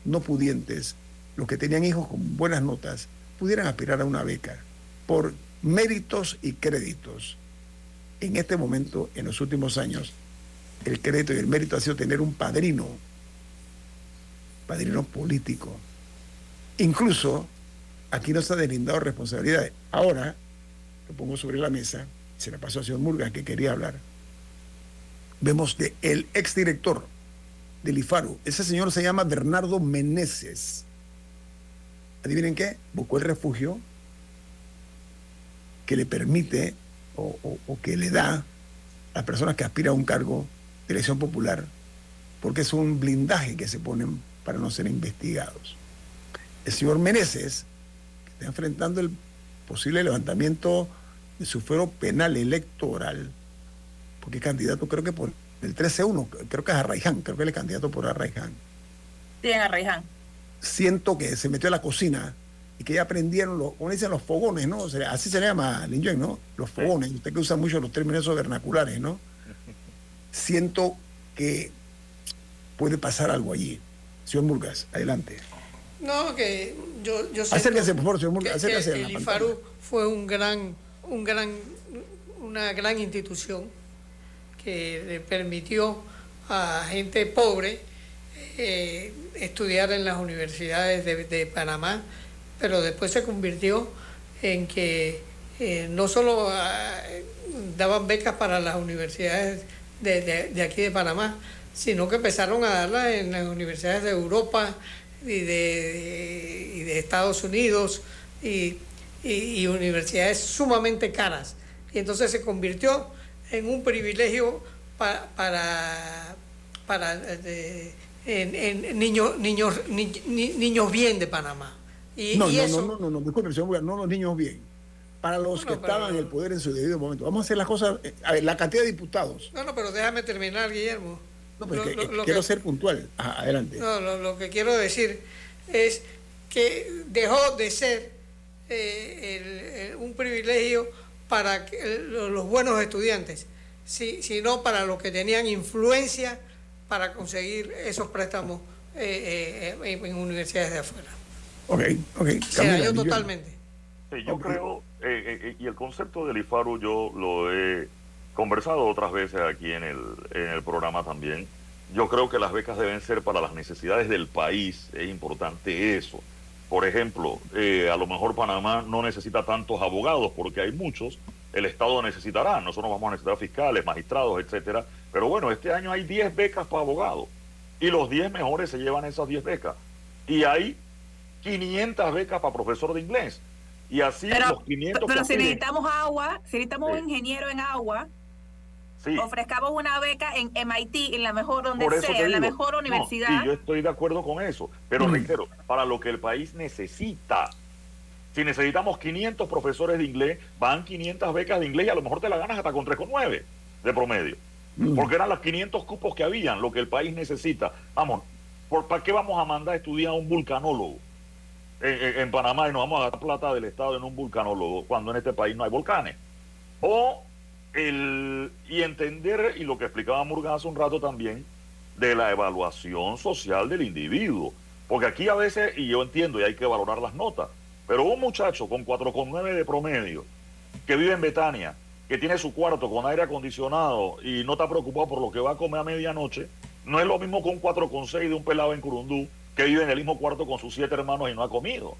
no pudientes, los que tenían hijos con buenas notas, pudieran aspirar a una beca por méritos y créditos. En este momento, en los últimos años, el crédito y el mérito ha sido tener un padrino, padrino político. Incluso aquí no se deslindado responsabilidades. Ahora, lo pongo sobre la mesa, se la pasó a señor Murga que quería hablar, vemos que el exdirector del IFARU, ese señor se llama Bernardo Meneses. ¿Adivinen qué? Buscó el refugio que le permite o, o que le da a personas que aspiran a un cargo de elección popular, porque es un blindaje que se ponen para no ser investigados. El señor Meneses, que está enfrentando el posible levantamiento de su fuero penal electoral, porque candidato creo que por el 13-1, creo que es Arraiján, creo que él es candidato por Arraiján. Sí, en Arraiján. Siento que se metió a la cocina y que ya aprendieron, los, como dicen, los fogones, ¿no? así se le llama Lin ¿no? Los fogones, usted que usa mucho los términos vernaculares, ¿no? Siento que puede pasar algo allí. Señor Murgas, adelante. No, que yo, yo Acérquese, por favor, señor Murgas, acérquese. el IFARU fue un gran un gran, una gran institución que le permitió a gente pobre eh, estudiar en las universidades de, Panamá, pero después se convirtió en que eh, no solo ah, daban becas para las universidades de, aquí de Panamá, sino que empezaron a darlas en las universidades de Europa y de, y de Estados Unidos y y, universidades sumamente caras. Y entonces se convirtió en un privilegio para, para, eh, en, niños, niños, niños bien de Panamá. Y, no, no, no, no, no, disculpe, no los niños bien. para los que estaban en el poder en su debido momento. Vamos a hacer las cosas, eh, a ver, la cantidad de diputados. No, no, pero déjame terminar, Guillermo. No, pero quiero ser puntual. adelante. No, lo, que quiero decir es que dejó de ser eh, un privilegio para los buenos estudiantes, sino para los que tenían influencia para conseguir esos préstamos eh, en universidades de afuera. Ok, ok. Se cayó totalmente. Sí, yo creo, eh, eh, y el concepto del IFARU yo lo he conversado otras veces aquí en el, en el programa también. Yo creo que las becas deben ser para las necesidades del país, es importante eso. Por ejemplo, eh, a lo mejor Panamá no necesita tantos abogados porque hay muchos, el Estado necesitará, nosotros vamos a necesitar fiscales, magistrados, etcétera. Pero bueno, este año hay 10 becas para abogados y los 10 mejores se llevan esas 10 becas. Y hay 500 becas para profesor de inglés. Y así los 500 Pero si necesitamos agua, si necesitamos un ingeniero en agua, ofrezcamos una beca en MIT, en la mejor donde sea, en la mejor universidad. y yo estoy de acuerdo con eso, pero mm. reitero, para lo que el país necesita. Si necesitamos 500 profesores de inglés, van 500 becas de inglés y a lo mejor te la ganas hasta con 3,9 de promedio. Mm. Porque eran los 500 cupos que habían, lo que el país necesita. Vamos, ¿para qué vamos a mandar a estudiar a un vulcanólogo? en, Panamá y nos vamos a dar plata del Estado en un vulcanólogo cuando en este país no hay volcanes. O el, y entender, y lo que explicaba Murga hace un rato también, de la evaluación social del individuo. Porque aquí a veces, y yo entiendo, y hay que valorar las notas, pero un muchacho con 4,9 de promedio, que vive en Betania, que tiene su cuarto con aire acondicionado y no está preocupado por lo que va a comer a medianoche, no es lo mismo con un 4,6 de un pelado en Curundú que vive en el mismo cuarto con sus siete hermanos y no ha comido.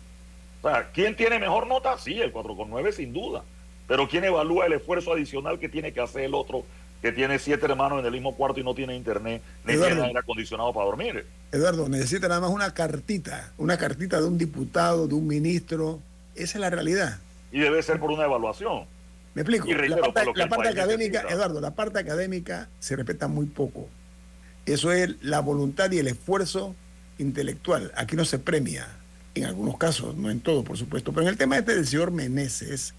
O sea, ¿quién tiene mejor nota? Sí, el 4,9 sin duda. Pero ¿quién evalúa el esfuerzo adicional que tiene que hacer el otro que tiene siete hermanos en el mismo cuarto y no tiene internet ni tiene aire acondicionado para dormir? Eduardo, necesita nada más una cartita, una cartita de un diputado, de un ministro. Esa es la realidad. Y debe ser por una evaluación. Me explico. la parte, la parte académica, Eduardo, la parte académica se respeta muy poco. Eso es la voluntad y el esfuerzo intelectual. Aquí no se premia, en algunos casos, no en todo, por supuesto. Pero en el tema este del señor Meneses,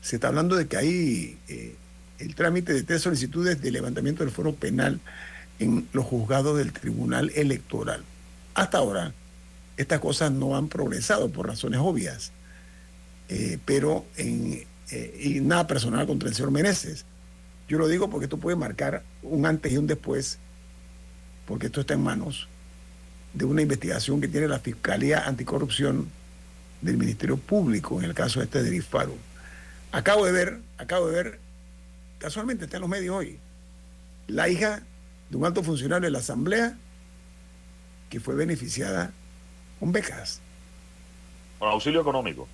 se está hablando de que hay eh, el trámite de tres solicitudes de levantamiento del foro penal en los juzgados del Tribunal Electoral. Hasta ahora, estas cosas no han progresado por razones obvias, eh, pero en, eh, nada personal contra el señor Meneses. Yo lo digo porque esto puede marcar un antes y un después, porque esto está en manos de una investigación que tiene la Fiscalía Anticorrupción del Ministerio Público en el caso este de Disparo. Acabo de ver, acabo de ver, casualmente está en los medios hoy, la hija de un alto funcionario de la Asamblea que fue beneficiada con becas. Con auxilio económico.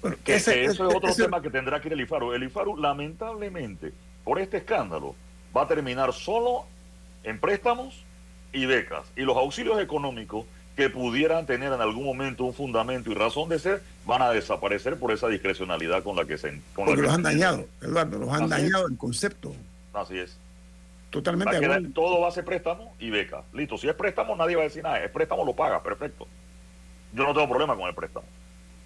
Bueno, que, ese, es otro tema que tendrá que ir el IFARU. El IFARU, lamentablemente, por este escándalo, va a terminar solo en préstamos y becas y los auxilios económicos que pudieran tener en algún momento un fundamento y razón de ser van a desaparecer por esa discrecionalidad con la que se con Porque los han dañado, Eduardo, los han dañado el concepto. Así es. Totalmente. todo va a ser préstamo y beca. Listo, si es préstamo nadie va a decir nada, es préstamo lo paga, perfecto. Yo no tengo problema con el préstamo.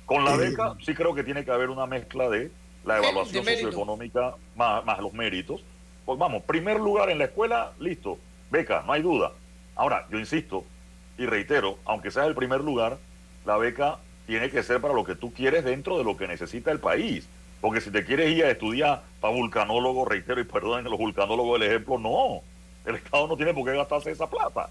Con la eh, beca sí creo que tiene que haber una mezcla de la evaluación socioeconómica más, más los méritos. Pues vamos, primer lugar en la escuela, listo, beca, no hay duda Ahora, yo insisto y reitero, aunque sea el primer lugar, la beca tiene que ser para lo que tú quieres dentro de lo que necesita el país. Porque si te quieres ir a estudiar para vulcanólogo, reitero, y perdón, los vulcanólogos del ejemplo, no. El Estado no tiene por qué gastarse esa plata.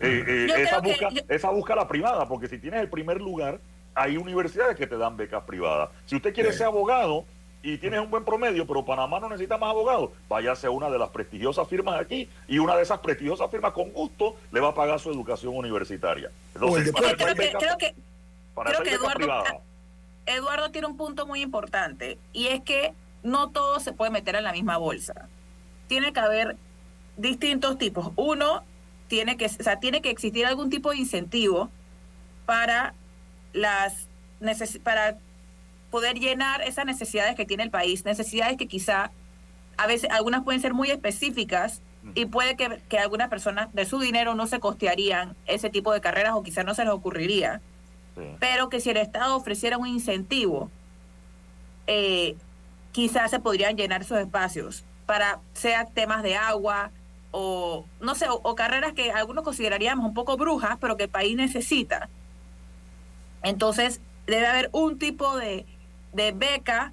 Eh, eh, esa, busca, esa busca la privada, porque si tienes el primer lugar, hay universidades que te dan becas privadas. Si usted quiere ser abogado, y tienes un buen promedio, pero Panamá no necesita más abogados, váyase a una de las prestigiosas firmas aquí y una de esas prestigiosas firmas con gusto le va a pagar su educación universitaria. Entonces, creo, que, creo que, Eduardo, Eduardo tiene un punto muy importante y es que no todo se puede meter en la misma bolsa. Tiene que haber distintos tipos. Uno, tiene que, o sea, tiene que existir algún tipo de incentivo para las para poder llenar esas necesidades que tiene el país, necesidades que quizá a veces algunas pueden ser muy específicas y puede que, que algunas personas de su dinero no se costearían ese tipo de carreras o quizá no se les ocurriría, pero que si el Estado ofreciera un incentivo eh, quizás se podrían llenar esos espacios para sea temas de agua o no sé, o, carreras que algunos consideraríamos un poco brujas, pero que el país necesita. Entonces, debe haber un tipo de, de beca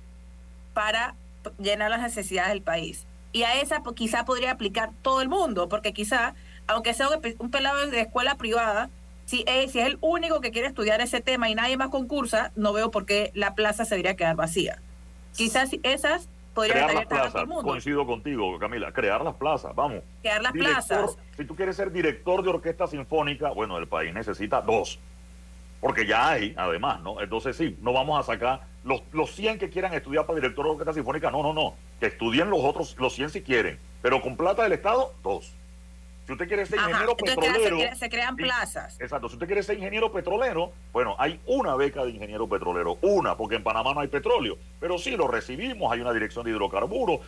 para llenar las necesidades del país. Y a esa pues, quizá podría aplicar todo el mundo, porque quizá, aunque sea un pelado de escuela privada, si es, si es el único que quiere estudiar ese tema y nadie más concursa, no veo por qué la plaza se debería quedar vacía. Quizás esas podrían crear las plazas, coincido contigo, Camila, crear las plazas, vamos. Crear las plazas. Si tú quieres ser director de orquesta sinfónica, bueno, el país necesita dos, porque ya hay, además, ¿no? Entonces sí, no vamos a sacar los, los 100 que quieran estudiar para director de orquesta sinfónica, no, no, no, que estudien los otros, los 100 si quieren, pero con plata del Estado, dos. Si usted quiere ser ingeniero petrolero. Se, crean plazas. Exacto. Si usted quiere ser ingeniero petrolero, bueno, hay una beca de ingeniero petrolero. Una, porque en Panamá no hay petróleo. Pero sí lo recibimos, hay una dirección de hidrocarburos.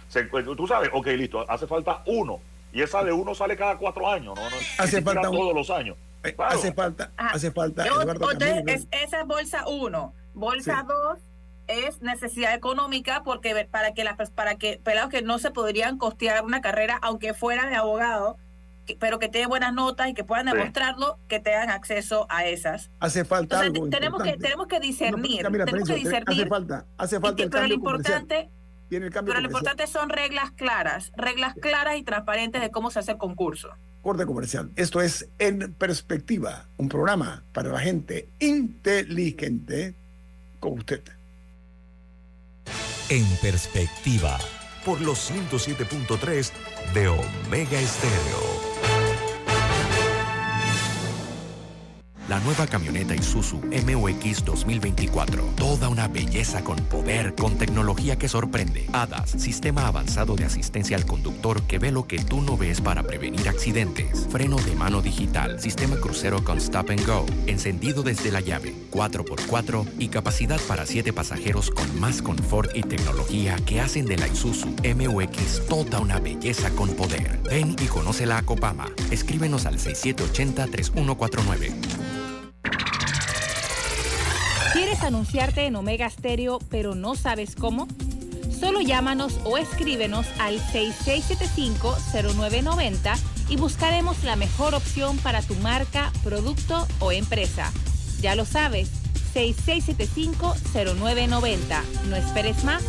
tú sabes, ok, listo, hace falta uno. Y esa de uno sale cada cuatro años, ¿no? hace falta todos los años. Eh, hace falta, hace falta. esa es bolsa uno. Bolsa dos es necesidad económica porque para que las para que pelados que no se podrían costear una carrera aunque fuera de abogado pero que tengan buenas notas y que puedan demostrarlo, que tengan acceso a esas. Hace falta algo tenemos que tenemos que discernir, tenemos que discernir. Hace falta, hace falta el pero lo importante, el pero lo importante son reglas claras, reglas claras y transparentes de cómo se hace el concurso. Corte comercial. Esto es En Perspectiva, un programa para la gente inteligente como usted. En Perspectiva, por los 107.3 de Omega Estéreo. La nueva camioneta Isuzu MUX 2024. Toda una belleza con poder, con tecnología que sorprende. ADAS, sistema avanzado de asistencia al conductor que ve lo que tú no ves para prevenir accidentes. Freno de mano digital, sistema crucero con stop and go, encendido desde la llave, 4x4 y capacidad para 7 pasajeros con más confort y tecnología que hacen de la Isuzu MUX toda una belleza con poder. Ven y conoce la Copama. Escríbenos al 6780 3149. ¿Quieres anunciarte en Omega Stereo pero no sabes cómo? Solo llámanos o escríbenos al 6675-0990 y buscaremos la mejor opción para tu marca, producto o empresa. Ya lo sabes, 6675-0990. No esperes más.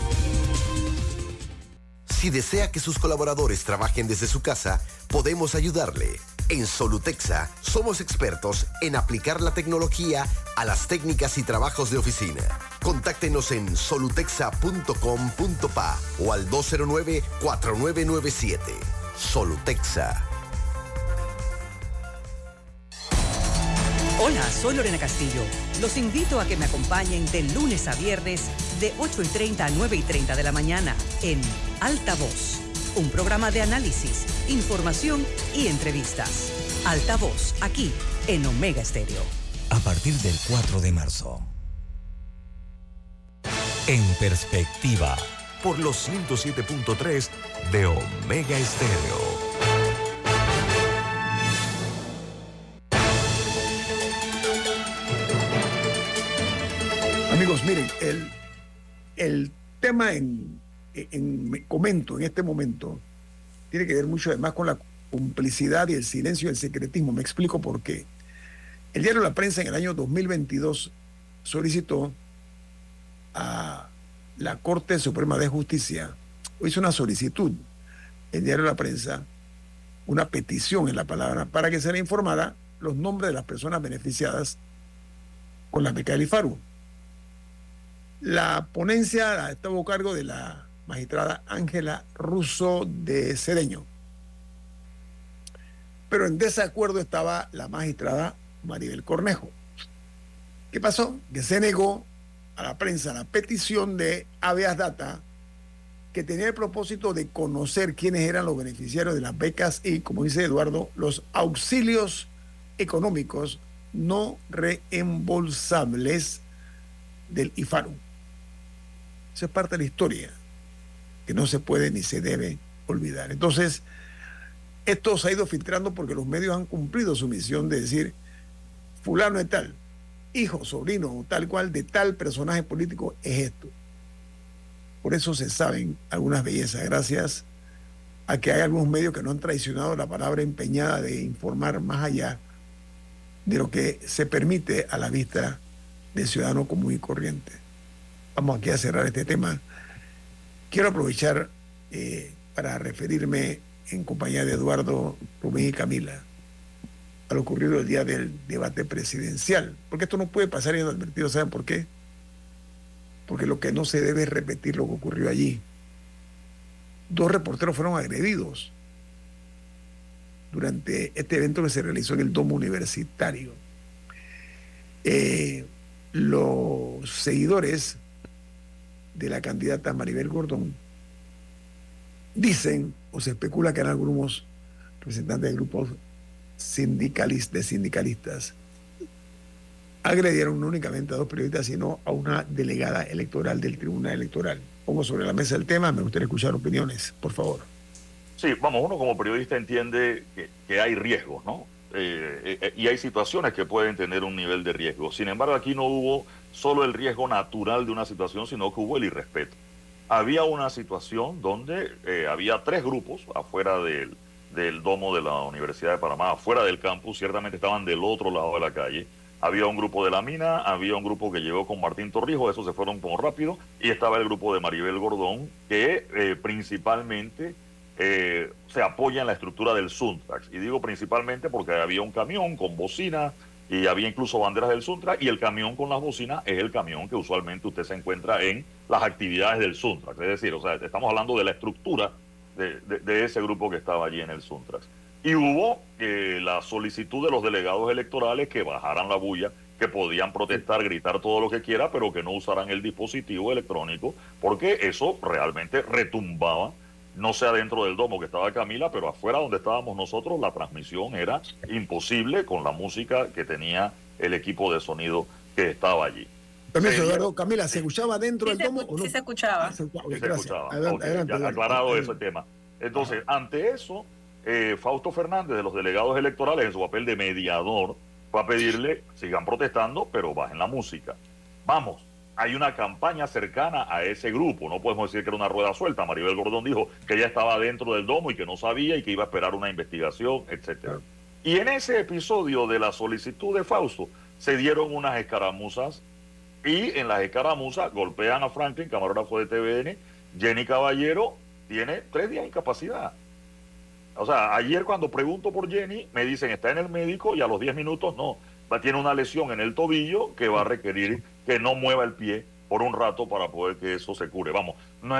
Si desea que sus colaboradores trabajen desde su casa, podemos ayudarle. En Solutexa somos expertos en aplicar la tecnología a las técnicas y trabajos de oficina. Contáctenos en solutexa.com.pa o al 209-4997. Solutexa. Hola, soy Lorena Castillo. Los invito a que me acompañen de lunes a viernes de 8 y 30 a 9 y 30 de la mañana en Alta Voz un programa de análisis, información y entrevistas. Alta Voz, aquí en Omega Estéreo. A partir del 4 de marzo. En perspectiva, por los 107.3 de Omega Estéreo. Amigos, miren, el, el tema en en, comento en este momento tiene que ver mucho además con la complicidad y el silencio y el secretismo. Me explico por qué. El diario La Prensa en el año 2022 solicitó a la Corte Suprema de Justicia, hizo una solicitud, el diario La Prensa, una petición en la palabra, para que se le informara los nombres de las personas beneficiadas con la beca del IFARU. La ponencia estaba a cargo de la magistrada Ángela Russo de Cedeño. Pero en desacuerdo estaba la magistrada Maribel Cornejo. ¿Qué pasó? Que se negó a la prensa la petición de Aveas Data que tenía el propósito de conocer quiénes eran los beneficiarios de las becas y, como dice Eduardo, los auxilios económicos no reembolsables del IFARU. Esa es parte de la historia que no se puede ni se debe olvidar. Entonces, esto se ha ido filtrando porque los medios han cumplido su misión de decir, fulano es tal, hijo, sobrino o tal cual de tal personaje político es esto. Por eso se saben algunas bellezas, gracias a que hay algunos medios que no han traicionado la palabra empeñada de informar más allá de lo que se permite a la vista del ciudadano común y corriente. Vamos aquí a cerrar este tema. Quiero aprovechar eh, para referirme en compañía de Eduardo, Rubén y Camila a lo ocurrido el día del debate presidencial, porque esto no puede pasar inadvertido, ¿saben por qué? Porque lo que no se debe es repetir lo que ocurrió allí. Dos reporteros fueron agredidos durante este evento que se realizó en el Domo Universitario. Eh, los seguidores de la candidata Maribel Gordón dicen o se especula que eran algunos representantes de grupos sindicalistas, sindicalistas agredieron no únicamente a dos periodistas, sino a una delegada electoral del Tribunal Electoral. Pongo sobre la mesa el tema, me gustaría escuchar opiniones, por favor. Sí, vamos, uno como periodista entiende que, hay riesgos, ¿no? Eh, eh, y hay situaciones que pueden tener un nivel de riesgo. Sin embargo, aquí no hubo solo el riesgo natural de una situación, sino que hubo el irrespeto. Había una situación donde eh, había tres grupos afuera del, del domo de la Universidad de Panamá, afuera del campus, ciertamente estaban del otro lado de la calle había un grupo de la mina, había un grupo que llegó con Martín Torrijos, esos se fueron como rápido, y estaba el grupo de Maribel Gordón, que principalmente eh, se apoya en la estructura del Suntrax. Y digo principalmente porque había un camión con bocina y había incluso banderas del Suntrax, y el camión con las bocinas es el camión que usualmente usted se encuentra en las actividades del Suntrax. Es decir, o sea, estamos hablando de la estructura de, ese grupo que estaba allí en el Suntrax. Y hubo eh, la solicitud de los delegados electorales que bajaran la bulla, que podían protestar, gritar todo lo que quiera, pero que no usaran el dispositivo electrónico, porque eso realmente retumbaba, no sea dentro del domo que estaba Camila, pero afuera donde estábamos nosotros, la transmisión era imposible con la música que tenía el equipo de sonido que estaba allí. Permiso, Eduardo, Camila, ¿se escuchaba dentro del domo o no? Sí se escuchaba. Ah, se, escuchaba. aclarado ese tema. Entonces, ante eso, eh, Fausto Fernández de los delegados electorales en su papel de mediador fue a pedirle, sigan protestando, pero bajen la música. Vamos, hay una campaña cercana a ese grupo, no podemos decir que era una rueda suelta. Maribel Gordón dijo que ella estaba dentro del domo y que no sabía y que iba a esperar una investigación, etcétera. Y en ese episodio de la solicitud de Fausto se dieron unas escaramuzas y en las escaramuzas golpean a Franklin, camarógrafo de TVN. Jenny Caballero tiene tres días de incapacidad. O sea, ayer cuando pregunto por Jenny, me dicen está en el médico y a los 10 minutos no. Tiene una lesión en el tobillo que va a requerir que no mueva el pie por un rato para poder que eso se cure. Vamos, no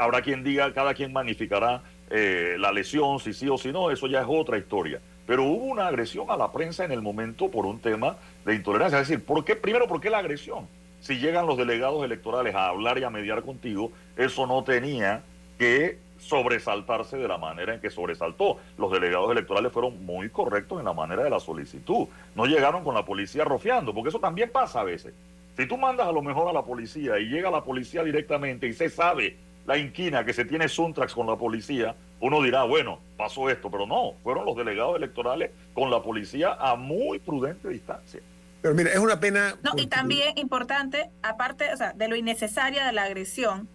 habrá quien diga, cada quien magnificará eh, la lesión, si sí o si no, eso ya es otra historia. Pero hubo una agresión a la prensa en el momento por un tema de intolerancia. Es decir, ¿por qué? primero, ¿por qué la agresión? Si llegan los delegados electorales a hablar y a mediar contigo, eso no tenía que sobresaltarse de la manera en que sobresaltó. Los delegados electorales fueron muy correctos en la manera de la solicitud. No llegaron con la policía rofeando, porque eso también pasa a veces. Si tú mandas a lo mejor a la policía y llega la policía directamente y se sabe la inquina que se tiene Suntrax con la policía, uno dirá, bueno, pasó esto, pero no, fueron los delegados electorales con la policía a muy prudente distancia. Pero mira, es una pena. No, y también importante, aparte o sea, de lo innecesaria de la agresión,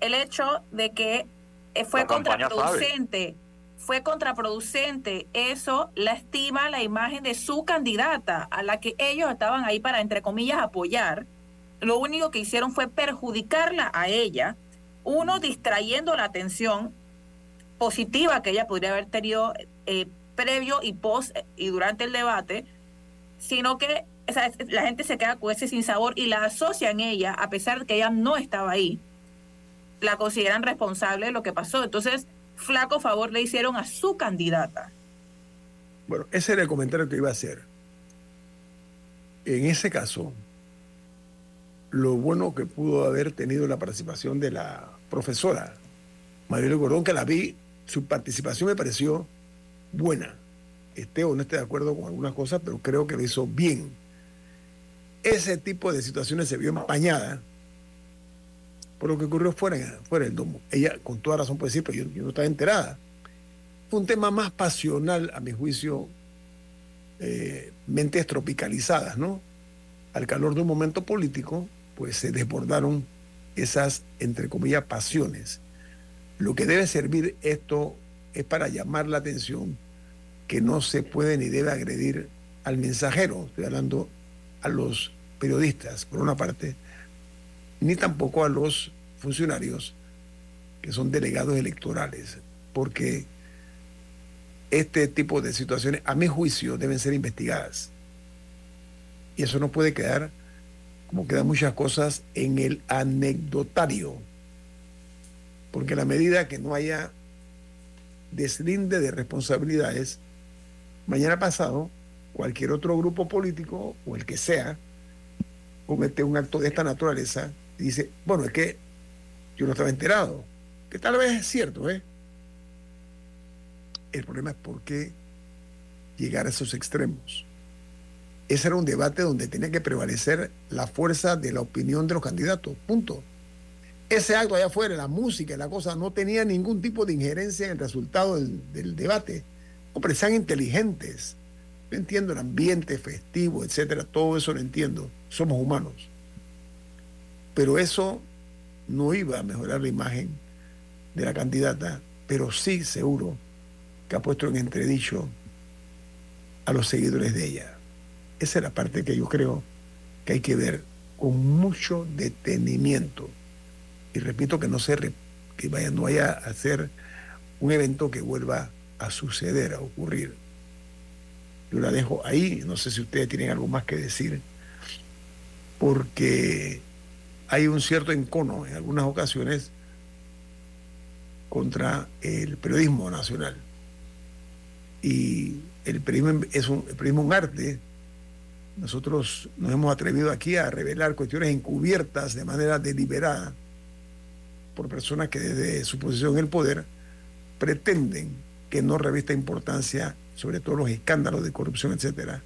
el hecho de que fue contraproducente. Fue contraproducente. Eso lastima la imagen de su candidata, a la que ellos estaban ahí para, entre comillas, apoyar. Lo único que hicieron fue perjudicarla a ella, uno distrayendo la atención positiva que ella podría haber tenido eh, previo y post y durante el debate, sino que la gente se queda con ese sinsabor y la asocia en ella, a pesar de que ella no estaba ahí la consideran responsable de lo que pasó. Entonces, flaco favor le hicieron a su candidata. Bueno, ese era el comentario que iba a hacer. En ese caso, lo bueno que pudo haber tenido la participación de la profesora María Gordón, que la vi, su participación me pareció buena. Esté o no esté de acuerdo con algunas cosas, pero creo que lo hizo bien. Ese tipo de situaciones se vio empañada por lo que ocurrió fuera, fuera del domo. Ella, con toda razón, puede decir, pero yo, no estaba enterada. Un tema más pasional, a mi juicio, eh, mentes tropicalizadas, ¿no? Al calor de un momento político, pues se desbordaron esas, entre comillas, pasiones. Lo que debe servir esto es para llamar la atención que no se puede ni debe agredir al mensajero, estoy hablando a los periodistas, por una parte, ni tampoco a los funcionarios que son delegados electorales, porque este tipo de situaciones, a mi juicio, deben ser investigadas. Y eso no puede quedar, como quedan muchas cosas, en el anecdotario. Porque la medida que no haya deslinde de responsabilidades, mañana pasado, cualquier otro grupo político o el que sea, comete un acto de esta naturaleza dice, bueno, es que yo no estaba enterado, que tal vez es cierto, ¿eh? El problema es por qué llegar a esos extremos. Ese era un debate donde tenía que prevalecer la fuerza de la opinión de los candidatos, punto. Ese acto allá afuera, la música, la cosa, no tenía ningún tipo de injerencia en el resultado del, debate. Hombre, sean inteligentes. Yo entiendo el ambiente festivo, etcétera, todo eso lo entiendo. Somos humanos. Pero eso no iba a mejorar la imagen de la candidata, pero sí seguro que ha puesto en entredicho a los seguidores de ella. Esa es la parte que yo creo que hay que ver con mucho detenimiento. Y repito que no se que vaya, no vaya a ser un evento que vuelva a suceder, a ocurrir. Yo la dejo ahí, no sé si ustedes tienen algo más que decir, porque hay un cierto encono en algunas ocasiones contra el periodismo nacional y el periodismo es un, el un arte. Nosotros nos hemos atrevido aquí a revelar cuestiones encubiertas de manera deliberada por personas que desde su posición en el poder pretenden que no revista importancia sobre todo los escándalos de corrupción, etcétera.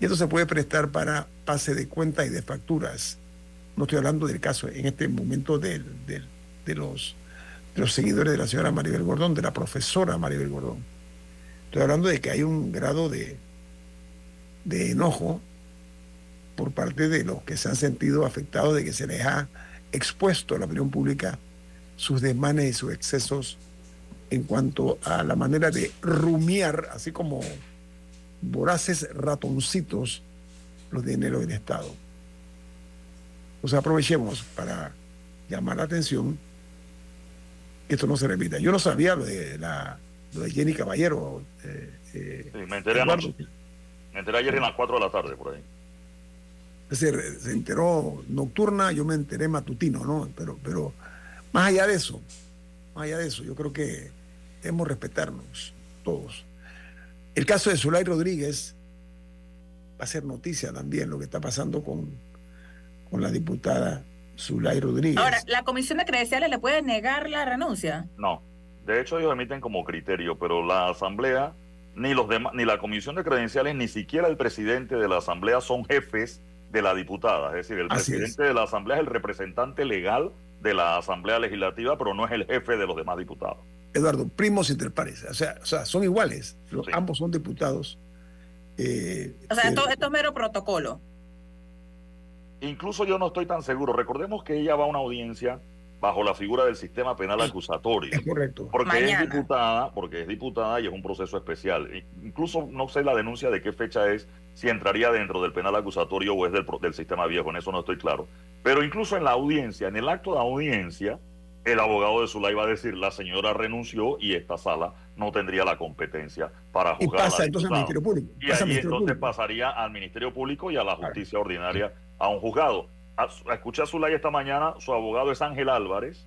Y esto se puede prestar para pase de cuentas y de facturas. No estoy hablando del caso en este momento de, los, de los seguidores de la señora Maribel Gordón, de la profesora Maribel Gordón Estoy hablando de que hay un grado de, de enojo por parte de los que se han sentido afectados de que se les ha expuesto a la opinión pública sus desmanes y sus excesos en cuanto a la manera de rumiar, así como voraces ratoncitos, los dineros del Estado. Pues aprovechemos para llamar la atención que esto no se repita. Yo no sabía lo de la lo de Jenny Caballero. Eh, eh, sí, me enteré anoche. Me enteré ayer en las 4 de la tarde, por ahí. Se, se enteró nocturna, yo me enteré matutino, ¿no? Pero, pero más allá de eso, más allá de eso, yo creo que debemos respetarnos todos. El caso de Zulay Rodríguez va a ser noticia también lo que está pasando con, con la diputada Zulay Rodríguez. Ahora, ¿la comisión de credenciales le puede negar la renuncia? No. De hecho, ellos emiten como criterio, pero la Asamblea, ni, los demás, ni la Comisión de Credenciales, ni siquiera el presidente de la Asamblea son jefes de la diputada. Es decir, el presidente de la Asamblea es el representante legal de la Asamblea Legislativa, pero no es el jefe de los demás diputados. Eduardo, primos inter pares, o sea, o sea son iguales, ambos son diputados. Eh, o sea, esto, esto, es mero protocolo. Incluso yo no estoy tan seguro. Recordemos que ella va a una audiencia bajo la figura del sistema penal acusatorio. Es correcto. Porque es diputada, porque es diputada y es un proceso especial. Incluso no sé la denuncia de qué fecha es, si entraría dentro del penal acusatorio o es del, del sistema viejo, en eso no estoy claro. Pero incluso en la audiencia, en el acto de audiencia, el abogado de Zulay va a decir, la señora renunció y esta sala no tendría la competencia para juzgar. Y pasa entonces al Ministerio Público. Y ahí entonces pasaría al Ministerio Público y a la justicia ordinaria a un juzgado escuché a Zulay esta mañana, su abogado es Ángel Álvarez,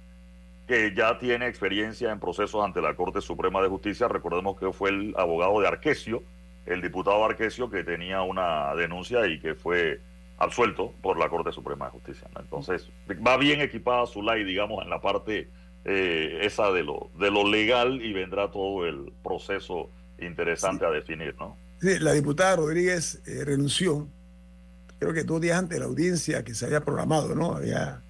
que ya tiene experiencia en procesos ante la Corte Suprema de Justicia. Recordemos que fue el abogado de Arquesio, el diputado Arquesio, que tenía una denuncia y que fue absuelto por la Corte Suprema de Justicia. Entonces, va bien equipada Zulay, digamos, en la parte eh, esa de lo, de lo legal y vendrá todo el proceso interesante a definir, ¿no? Sí, la diputada Rodríguez eh, renunció creo que dos días antes de la audiencia que se había programado, ¿no? Había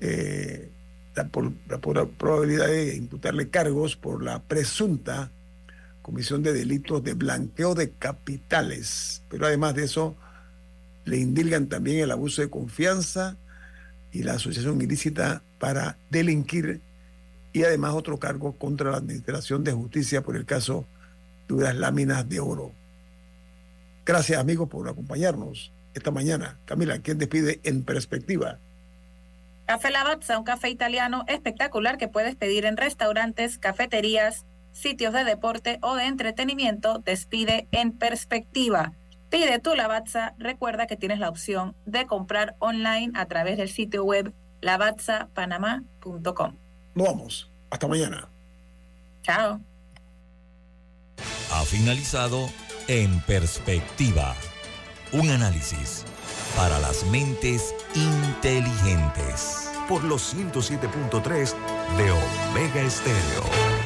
eh, la, probabilidad de imputarle cargos por la presunta comisión de delitos de blanqueo de capitales. Pero además de eso, le indilgan también el abuso de confianza y la asociación ilícita para delinquir y además otro cargo contra la Administración de Justicia por el caso de unas láminas de oro. Gracias amigos por acompañarnos esta mañana. Camila, ¿quién despide en perspectiva? Café Lavazza, un café italiano espectacular que puedes pedir en restaurantes, cafeterías, sitios de deporte o de entretenimiento, despide en perspectiva. Pide tu Lavazza, recuerda que tienes la opción de comprar online a través del sitio web lavazzapanamá.com. Nos vamos. Hasta mañana. Chao. Ha finalizado En Perspectiva, un análisis para las mentes inteligentes. Por los 107.3 de Omega Estéreo.